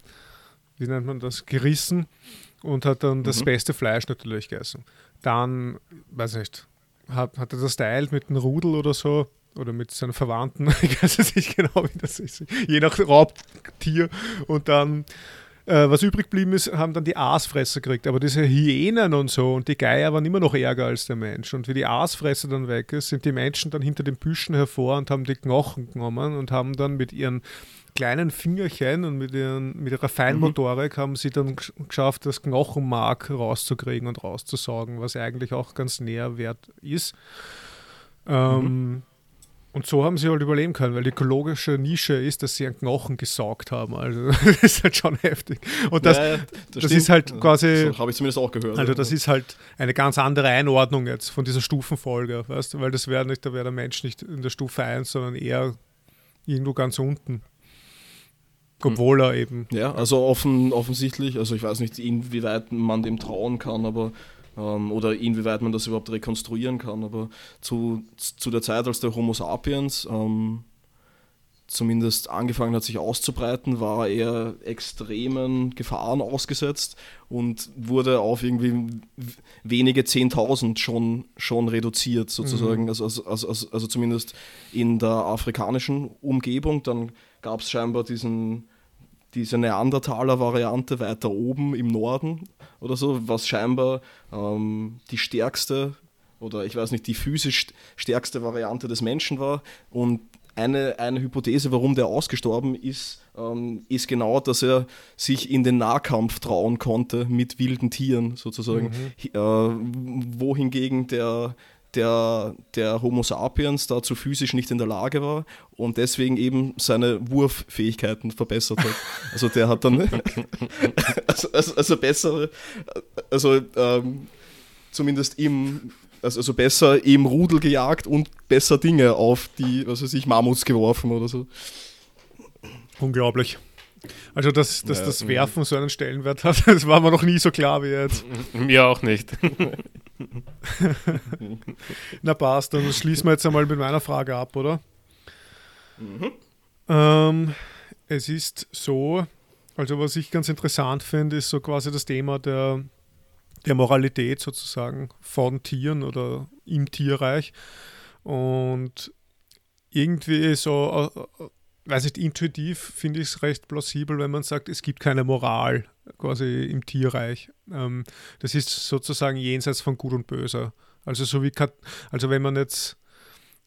wie nennt man das, gerissen und hat dann das Mhm. beste Fleisch natürlich gegessen. Dann, weiß nicht, hat, hat er das teilt mit einem Rudel oder so oder mit seinen Verwandten, ich weiß es nicht genau, wie das ist, je nach Raubtier. Und dann äh, was übrig geblieben ist, haben dann die Aasfresser gekriegt. Aber diese Hyänen und so und die Geier waren immer noch ärger als der Mensch. Und wie die Aasfresser dann weg ist, sind die Menschen dann hinter den Büschen hervor und haben die Knochen genommen und haben dann mit ihren kleinen Fingerchen und mit, ihren, mit ihrer Feinmotorik haben sie dann gesch- geschafft, das Knochenmark rauszukriegen und rauszusaugen, was eigentlich auch ganz nährwert ist. Ähm, Und so haben sie halt überleben können, weil die ökologische Nische ist, dass sie einen Knochen gesaugt haben. Also das ist halt schon heftig. Und das, Ja, das stimmt. ist halt quasi- So habe ich zumindest auch gehört. also das ist halt eine ganz andere Einordnung jetzt von dieser Stufenfolge, weißt du, weil das wäre nicht, da wäre der Mensch nicht in der Stufe 1, sondern eher irgendwo ganz unten. Obwohl er eben. Ja, also offen, offensichtlich, also ich weiß nicht, inwieweit man dem trauen kann, aber ähm, oder inwieweit man das überhaupt rekonstruieren kann, aber zu, zu der Zeit, als der Homo sapiens ähm, zumindest angefangen hat, sich auszubreiten, war er extremen Gefahren ausgesetzt und wurde auf irgendwie wenige 10.000 schon, schon reduziert, sozusagen, also, also, also, also, also zumindest in der afrikanischen Umgebung. Dann gab es scheinbar diesen, diese Neandertaler-Variante weiter oben im Norden oder so, was scheinbar ähm, die stärkste oder ich weiß nicht, die physisch stärkste Variante des Menschen war. Und eine, eine Hypothese, warum der ausgestorben ist, ähm, ist genau, dass er sich in den Nahkampf trauen konnte mit wilden Tieren sozusagen. Hi- Äh, wohingegen der, der, der Homo sapiens dazu physisch nicht in der Lage war und deswegen eben seine Wurffähigkeiten verbessert hat. Also der hat dann also, also, also bessere, also ähm, zumindest im, also, also besser im Rudel gejagt und besser Dinge auf die, was weiß ich, Mammuts geworfen oder so. Unglaublich. Also, dass, dass Ja, das mhm. Werfen so einen Stellenwert hat, das war mir noch nie so klar wie jetzt. Mir auch nicht. Na passt, dann schließen wir jetzt einmal mit meiner Frage ab, oder? Ähm, es ist so, also was ich ganz interessant finde, ist so quasi das Thema der, der Moralität sozusagen von Tieren oder im Tierreich. Und irgendwie so, äh, weiß nicht, intuitiv finde ich es recht plausibel, wenn man sagt, es gibt keine Moral quasi im Tierreich. Ähm, das ist sozusagen jenseits von Gut und Böse. Also so wie Kat also wenn man jetzt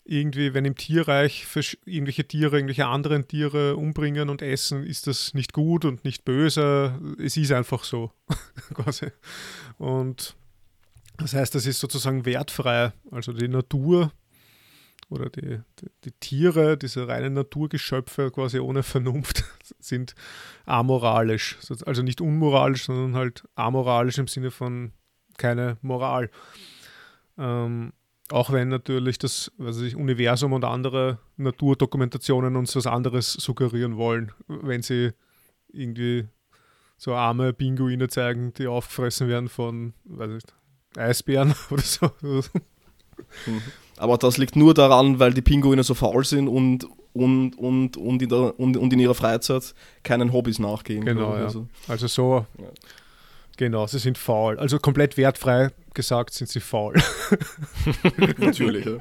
irgendwie, wenn im Tierreich irgendwelche Tiere, irgendwelche anderen Tiere umbringen und essen, ist das nicht gut und nicht böse. Es ist einfach so. quasi. Und das heißt, das ist sozusagen wertfrei. Also die Natur oder die, die, die Tiere, diese reinen Naturgeschöpfe quasi ohne Vernunft sind amoralisch. Also nicht unmoralisch, sondern halt amoralisch im Sinne von keine Moral. Ähm, auch wenn natürlich das weiß ich, Universum und andere Naturdokumentationen uns was anderes suggerieren wollen, wenn sie irgendwie so arme Pinguine zeigen, die aufgefressen werden von weiß nicht, Eisbären oder so. Aber das liegt nur daran, weil die Pinguine so faul sind und, und, und, und, in, der, und, und in ihrer Freizeit keinen Hobbys nachgehen. Genau, ja. Also, Also so Ja. Genau, sie sind faul. Also komplett wertfrei gesagt sind sie faul. Natürlich. Ja.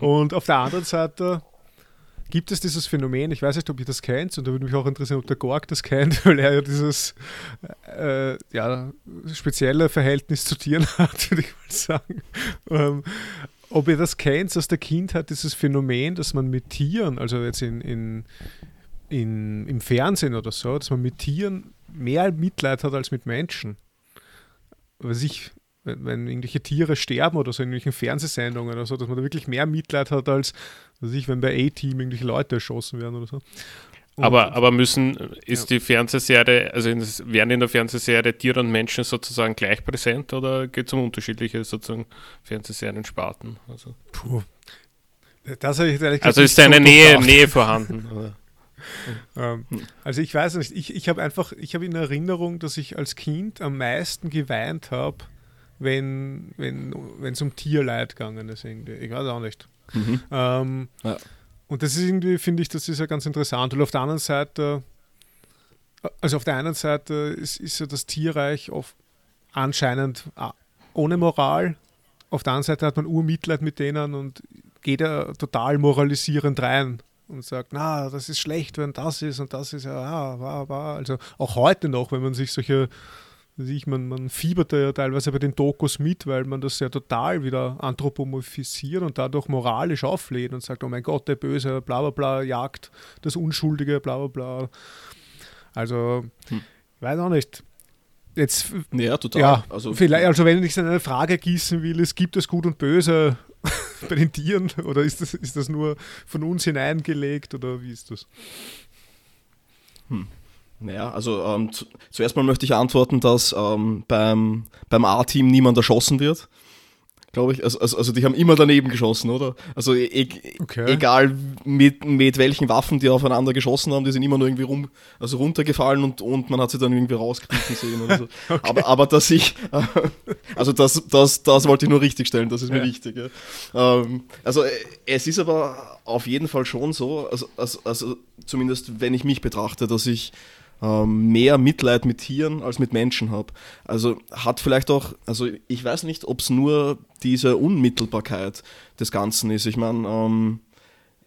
Und auf der anderen Seite gibt es dieses Phänomen, ich weiß nicht, ob ihr das kennt, und da würde mich auch interessieren, ob der Gorg das kennt, weil er ja dieses äh, ja, spezielle Verhältnis zu Tieren hat, würde ich mal sagen. Ähm, ob ihr das kennt, aus der Kindheit, dieses Phänomen, dass man mit Tieren, also jetzt in, in, in, im Fernsehen oder so, dass man mit Tieren mehr Mitleid hat als mit Menschen. Was ich, wenn, wenn irgendwelche Tiere sterben oder so in irgendwelchen Fernsehsendungen oder so, dass man da wirklich mehr Mitleid hat als, was ich, wenn bei A-Team irgendwelche Leute erschossen werden oder so. Aber, aber müssen, ist ja. die Fernsehserie, also in, werden in der Fernsehserie Tiere und Menschen sozusagen gleich präsent oder geht es um unterschiedliche sozusagen Fernsehserien-Sparten? Also, Puh. Das ich also ist eine so Nähe, Nähe vorhanden? ähm, also ich weiß nicht, ich, ich habe einfach, ich habe in Erinnerung, dass ich als Kind am meisten geweint habe, wenn es wenn, um Tierleid gegangen ist. Irgendwie. Ich weiß auch nicht. Mhm. Ähm, ja. Und das ist irgendwie, finde ich, das ist ja ganz interessant. Und auf der anderen Seite, also auf der einen Seite ist, ist ja das Tierreich oft anscheinend ah, ohne Moral. Auf der anderen Seite hat man Urmitleid mit denen und geht ja total moralisierend rein und sagt, na, das ist schlecht, wenn das ist und das ist ja, ja, war, war. Also auch heute noch, wenn man sich solche ich, man, man fiebert ja teilweise bei den Dokus mit, weil man das ja total wieder anthropomorphisiert und dadurch moralisch auflädt und sagt, oh mein Gott, der Böse, bla bla bla, jagt das Unschuldige, bla bla bla. Also, hm. weiß auch nicht. Jetzt, ja, total. Ja, also, vielleicht, also wenn ich eine Frage gießen will, es gibt es Gut und Böse bei den Tieren oder ist das, ist das nur von uns hineingelegt oder wie ist das? Hm. Naja, also ähm, zu, zuerst mal möchte ich antworten, dass ähm, beim, beim A-Team niemand erschossen wird. Glaube ich. Also, also, also, die haben immer daneben geschossen, oder? Also e, e okay. egal mit, mit welchen Waffen die aufeinander geschossen haben, die sind immer nur irgendwie rum, also runtergefallen und, und man hat sie dann irgendwie rauskriechen sehen oder so. okay. aber, aber dass ich, äh, also das, das, das wollte ich nur richtig stellen, das ist mir ja. wichtig. Ja. Ähm, also äh, es ist aber auf jeden Fall schon so, also, also, also zumindest wenn ich mich betrachte, dass ich ähm, mehr Mitleid mit Tieren als mit Menschen habe. Also hat vielleicht auch, also ich weiß nicht, ob es nur diese Unmittelbarkeit des Ganzen ist. Ich meine, ähm,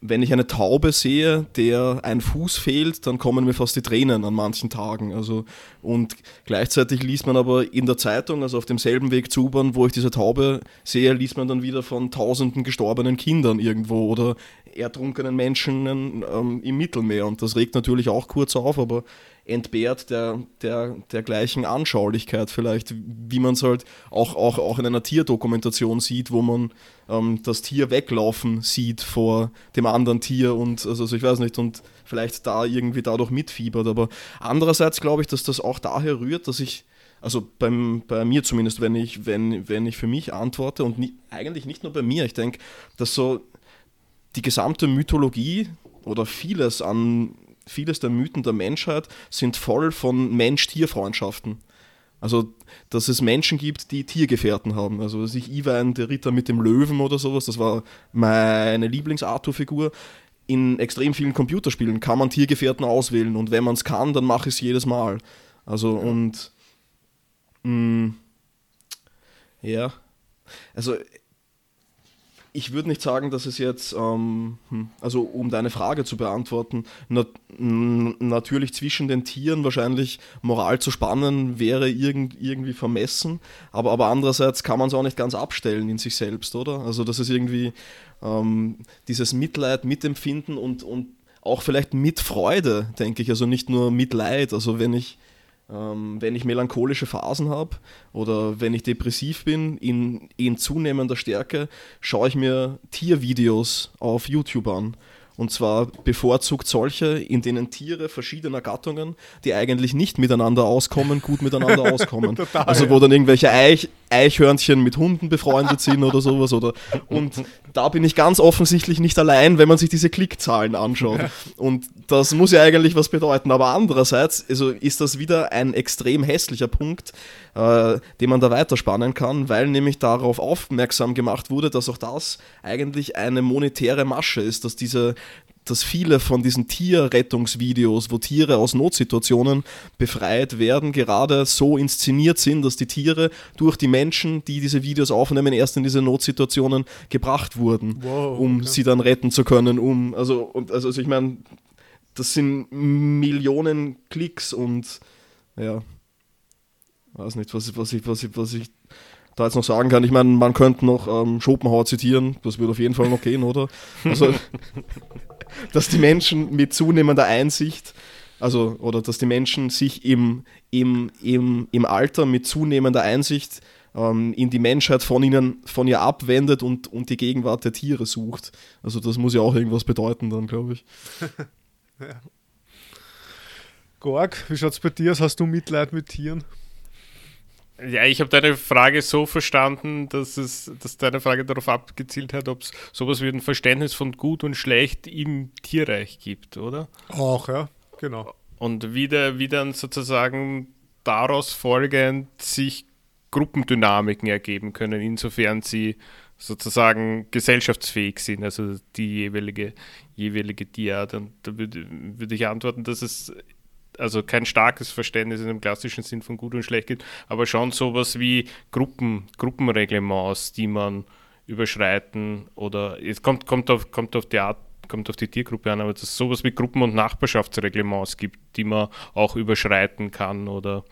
wenn ich eine Taube sehe, der ein Fuß fehlt, dann kommen mir fast die Tränen an manchen Tagen. Also, und gleichzeitig liest man aber in der Zeitung, also auf demselben Weg zu U-Bahn, wo ich diese Taube sehe, liest man dann wieder von tausenden gestorbenen Kindern irgendwo oder ertrunkenen Menschen ähm, im Mittelmeer. Und das regt natürlich auch kurz auf, aber entbehrt der, der, der gleichen Anschaulichkeit vielleicht, wie man es halt auch, auch, auch in einer Tierdokumentation sieht, wo man ähm, das Tier weglaufen sieht vor dem anderen Tier und also, also ich weiß nicht und vielleicht da irgendwie dadurch mitfiebert. Aber andererseits glaube ich, dass das auch daher rührt, dass ich also beim, bei mir zumindest, wenn ich, wenn, wenn ich für mich antworte und nie, eigentlich nicht nur bei mir, ich denke, dass so die gesamte Mythologie oder vieles an vieles der Mythen der Menschheit sind voll von Mensch-Tier-Freundschaften. Also, dass es Menschen gibt, die Tiergefährten haben. Also, sich Iwan, der Ritter mit dem Löwen oder sowas, das war meine Lieblings-Arthur-Figur. In extrem vielen Computerspielen kann man Tiergefährten auswählen und wenn man es kann, dann mache ich es jedes Mal. Also, und. Mh, mm, ja. Also, ich würde nicht sagen, dass es jetzt, ähm, hm, also um deine Frage zu beantworten, nat natürlich zwischen den Tieren wahrscheinlich Moral zu spannen wäre irgend irgendwie vermessen, aber, aber andererseits kann man es auch nicht ganz abstellen in sich selbst, oder? Also das ist irgendwie ähm, dieses Mitleid, Mitempfinden und, und auch vielleicht mit Freude, denke ich, also nicht nur Mitleid, also wenn ich wenn ich melancholische Phasen habe oder wenn ich depressiv bin, in, in zunehmender Stärke, schaue ich mir Tiervideos auf YouTube an und zwar bevorzugt solche, in denen Tiere verschiedener Gattungen, die eigentlich nicht miteinander auskommen, gut miteinander auskommen. Total, also wo dann irgendwelche Eich, Eichhörnchen mit Hunden befreundet sind oder sowas. Oder, und da bin ich ganz offensichtlich nicht allein, wenn man sich diese Klickzahlen anschaut. Und das muss ja eigentlich was bedeuten. Aber andererseits also ist das wieder ein extrem hässlicher Punkt, äh, den man da weiterspannen kann, weil nämlich darauf aufmerksam gemacht wurde, dass auch das eigentlich eine monetäre Masche ist, dass diese dass viele von diesen Tierrettungsvideos, wo Tiere aus Notsituationen befreit werden, gerade so inszeniert sind, dass die Tiere durch die Menschen, die diese Videos aufnehmen, erst in diese Notsituationen gebracht wurden, wow, um okay. sie dann retten zu können. Um, also, und, also, also ich meine, das sind Millionen Klicks und ja, weiß nicht, was, was, ich, was, ich, was ich da jetzt noch sagen kann. Ich meine, man könnte noch ähm, Schopenhauer zitieren, das würde auf jeden Fall noch gehen, oder? Also, dass die Menschen mit zunehmender Einsicht, also, oder dass die Menschen sich im, im, im, im Alter mit zunehmender Einsicht ähm, in die Menschheit von ihnen, von ihr abwendet und, und die Gegenwart der Tiere sucht. Also, das muss ja auch irgendwas bedeuten, dann, glaube ich. ja. Gorg, wie schaut es bei dir aus? Hast du Mitleid mit Tieren? Ja, ich habe deine Frage so verstanden, dass es, dass deine Frage darauf abgezielt hat, ob es sowas wie ein Verständnis von gut und schlecht im Tierreich gibt, oder? Auch, ja, genau. Und wie, der, wie dann sozusagen daraus folgend sich Gruppendynamiken ergeben können, insofern sie sozusagen gesellschaftsfähig sind, also die jeweilige, jeweilige Tierart. Und da würde, würde ich antworten, dass es also kein starkes Verständnis in dem klassischen Sinn von gut und schlecht gibt, aber schon sowas wie Gruppen, Gruppenreglements, die man überschreiten oder es kommt, kommt, auf, kommt auf die Art kommt auf die Tiergruppe an, aber dass es sowas wie Gruppen- und Nachbarschaftsreglements gibt, die man auch überschreiten kann oder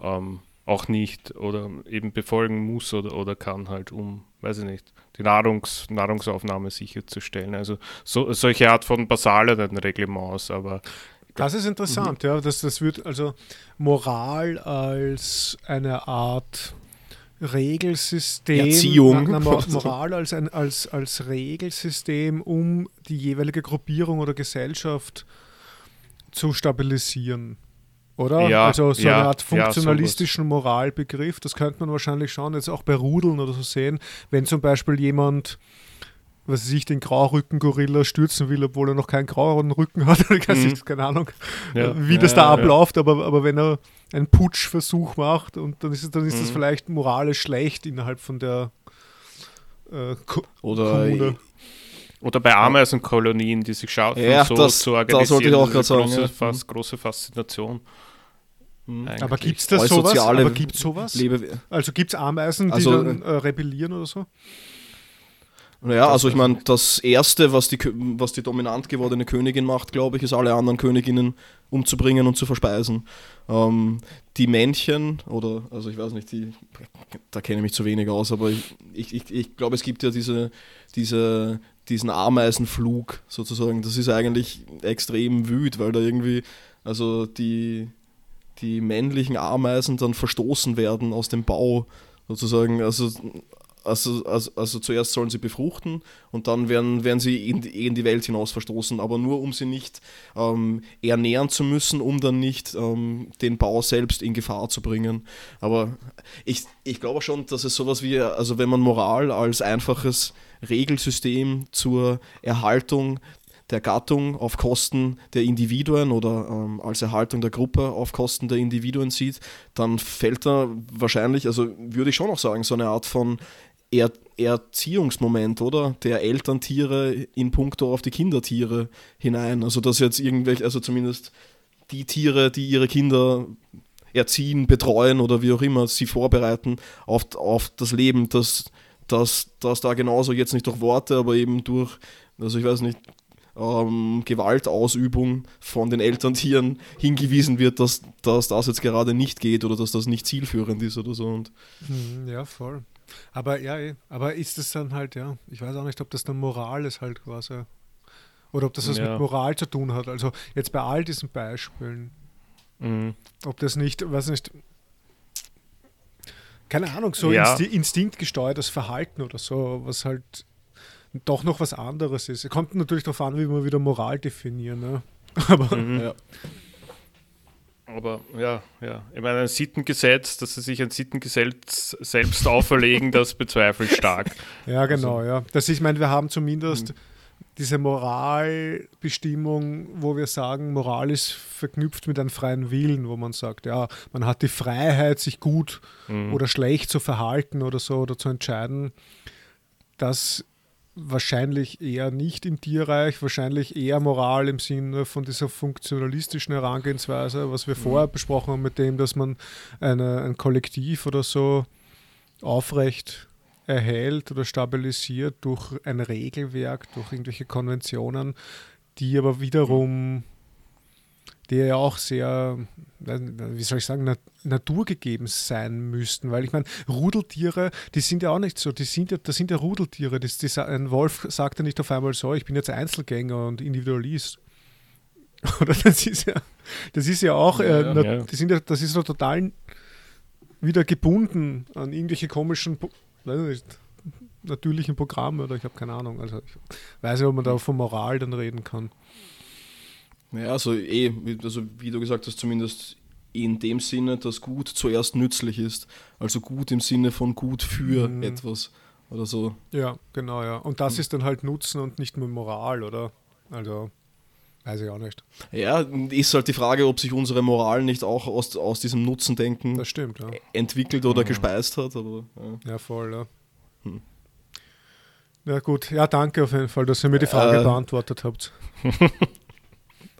ähm, auch nicht oder eben befolgen muss oder, oder kann halt, um, weiß ich nicht, die Nahrungs, Nahrungsaufnahme sicherzustellen. Also so, solche Art von basaleren Reglements, aber das ist interessant, mhm. ja. Das, das wird also Moral als eine Art Regelsystem, Erziehung. Na, Moral als, ein, als, als Regelsystem, um die jeweilige Gruppierung oder Gesellschaft zu stabilisieren. Oder? Ja, also so ja, eine Art funktionalistischen ja, Moralbegriff, das könnte man wahrscheinlich schon jetzt auch bei Rudeln oder so sehen, wenn zum Beispiel jemand was sich den Graurücken-Gorilla stürzen will, obwohl er noch keinen grauen Rücken hat. Oder mhm. keine Ahnung, ja. wie das da abläuft. Aber, aber wenn er einen Putschversuch macht und dann ist, dann ist mhm. das vielleicht moralisch schlecht innerhalb von der äh, Ko oder Kommune. Oder bei Ameisenkolonien, die sich schauen, ja, so das, zu organisieren. Das sollte ich auch gerade sagen. Große, ja. fast, große Faszination. Mhm. Aber gibt es das sowas? Aber gibt's sowas? Also gibt es Ameisen, die also, dann äh, rebellieren oder so? Naja, also ich meine, das Erste, was die, was die dominant gewordene Königin macht, glaube ich, ist alle anderen Königinnen umzubringen und zu verspeisen. Ähm, die Männchen, oder, also ich weiß nicht, die, da kenne ich mich zu wenig aus, aber ich, ich, ich, ich glaube, es gibt ja diese, diese, diesen Ameisenflug sozusagen. Das ist eigentlich extrem wüt, weil da irgendwie, also die, die männlichen Ameisen dann verstoßen werden aus dem Bau sozusagen. Also also, also, also zuerst sollen sie befruchten und dann werden, werden sie in, in die Welt hinaus verstoßen, aber nur um sie nicht ähm, ernähren zu müssen, um dann nicht ähm, den Bau selbst in Gefahr zu bringen. Aber ich, ich glaube schon, dass es sowas wie, also wenn man Moral als einfaches Regelsystem zur Erhaltung der Gattung auf Kosten der Individuen oder ähm, als Erhaltung der Gruppe auf Kosten der Individuen sieht, dann fällt da wahrscheinlich, also würde ich schon auch sagen, so eine Art von er Erziehungsmoment, oder? Der Elterntiere in puncto auf die Kindertiere hinein. Also dass jetzt irgendwelche, also zumindest die Tiere, die ihre Kinder erziehen, betreuen oder wie auch immer, sie vorbereiten auf, auf das Leben, dass das, das da genauso jetzt nicht durch Worte, aber eben durch, also ich weiß nicht, ähm, Gewaltausübung von den Elterntieren hingewiesen wird, dass, dass das jetzt gerade nicht geht oder dass das nicht zielführend ist oder so. Und hm, ja, voll. Aber ja, eh, aber ist es dann halt, ja, ich weiß auch nicht, ob das dann Moral ist halt quasi. Oder ob das was ja. mit Moral zu tun hat. Also jetzt bei all diesen Beispielen. Mhm. Ob das nicht, weiß nicht, keine Ahnung, so ja. Insti instinktgesteuertes Verhalten oder so, was halt doch noch was anderes ist. Es kommt natürlich darauf an, wie man wieder Moral definieren. Ne? Aber mhm. ja. Aber ja, ja. Ich meine, ein Sittengesetz, dass sie sich ein Sittengesetz selbst auferlegen, das bezweifle ich stark. Ja, genau, also, ja. Das ist, ich meine, wir haben zumindest mhm. diese Moralbestimmung, wo wir sagen, Moral ist verknüpft mit einem freien Willen, wo man sagt, ja, man hat die Freiheit, sich gut mhm. oder schlecht zu verhalten oder so oder zu entscheiden. Das wahrscheinlich eher nicht im Tierreich, wahrscheinlich eher Moral im Sinne von dieser funktionalistischen Herangehensweise, was wir mhm. vorher besprochen haben mit dem, dass man eine, ein Kollektiv oder so aufrecht erhält oder stabilisiert durch ein Regelwerk, durch irgendwelche Konventionen, die aber wiederum, die ja auch sehr, wie soll ich sagen, naturgegeben sein müssten. Weil ich meine, Rudeltiere, die sind ja auch nicht so, die sind ja, das sind ja Rudeltiere. Das, das, ein Wolf sagt ja nicht auf einmal so, ich bin jetzt Einzelgänger und Individualist. Oder das ist ja, das ist ja auch, äh, ja, ja. Das, sind ja, das ist so total wieder gebunden an irgendwelche komischen nicht, natürlichen Programme oder ich habe keine Ahnung. Also ich weiß nicht, ob man da von Moral dann reden kann. Ja, also eh, also wie du gesagt hast, zumindest in dem Sinne, dass gut zuerst nützlich ist. Also gut im Sinne von gut für mhm. etwas oder so. Ja, genau, ja. Und das mhm. ist dann halt Nutzen und nicht nur Moral, oder? Also, weiß ich auch nicht. Ja, ist halt die Frage, ob sich unsere Moral nicht auch aus, aus diesem Nutzendenken das stimmt, ja. entwickelt oder mhm. gespeist hat. Aber, ja. ja voll, ja. Hm. Ja, gut. Ja, danke auf jeden Fall, dass ihr mir die Frage äh, beantwortet habt.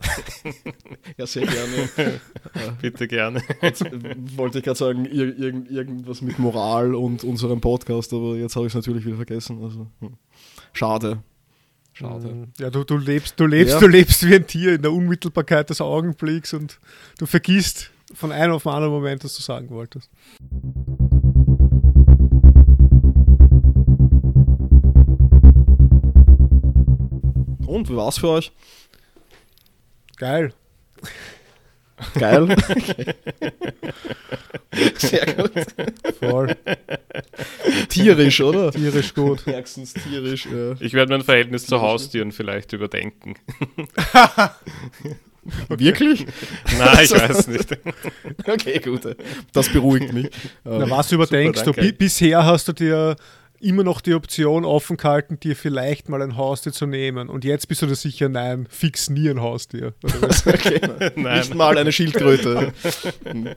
ja, sehr gerne. Bitte gerne. Jetzt wollte ich gerade sagen, ir irg irgendwas mit Moral und unserem Podcast, aber jetzt habe ich es natürlich wieder vergessen. Also, hm. Schade. Schade. Mhm. Ja, du, du lebst, du lebst, ja. du lebst wie ein Tier in der Unmittelbarkeit des Augenblicks und du vergisst von einem auf den anderen Moment, was du sagen wolltest. Und wie war es für euch? Geil. Geil. Sehr gut. Voll. Tierisch, oder? Tierisch gut. Höchstens tierisch. Ja. Ich werde mein Verhältnis zu Haustieren vielleicht überdenken. Wirklich? Nein, ich weiß nicht. okay, gut. Das beruhigt mich. Na, was überdenkst Super, du? bisher hast du dir immer noch die Option offen gehalten, dir vielleicht mal ein Haustier zu nehmen. Und jetzt bist du dir sicher, nein, fix nie ein Haustier. okay. nein. Nicht mal eine Schildkröte.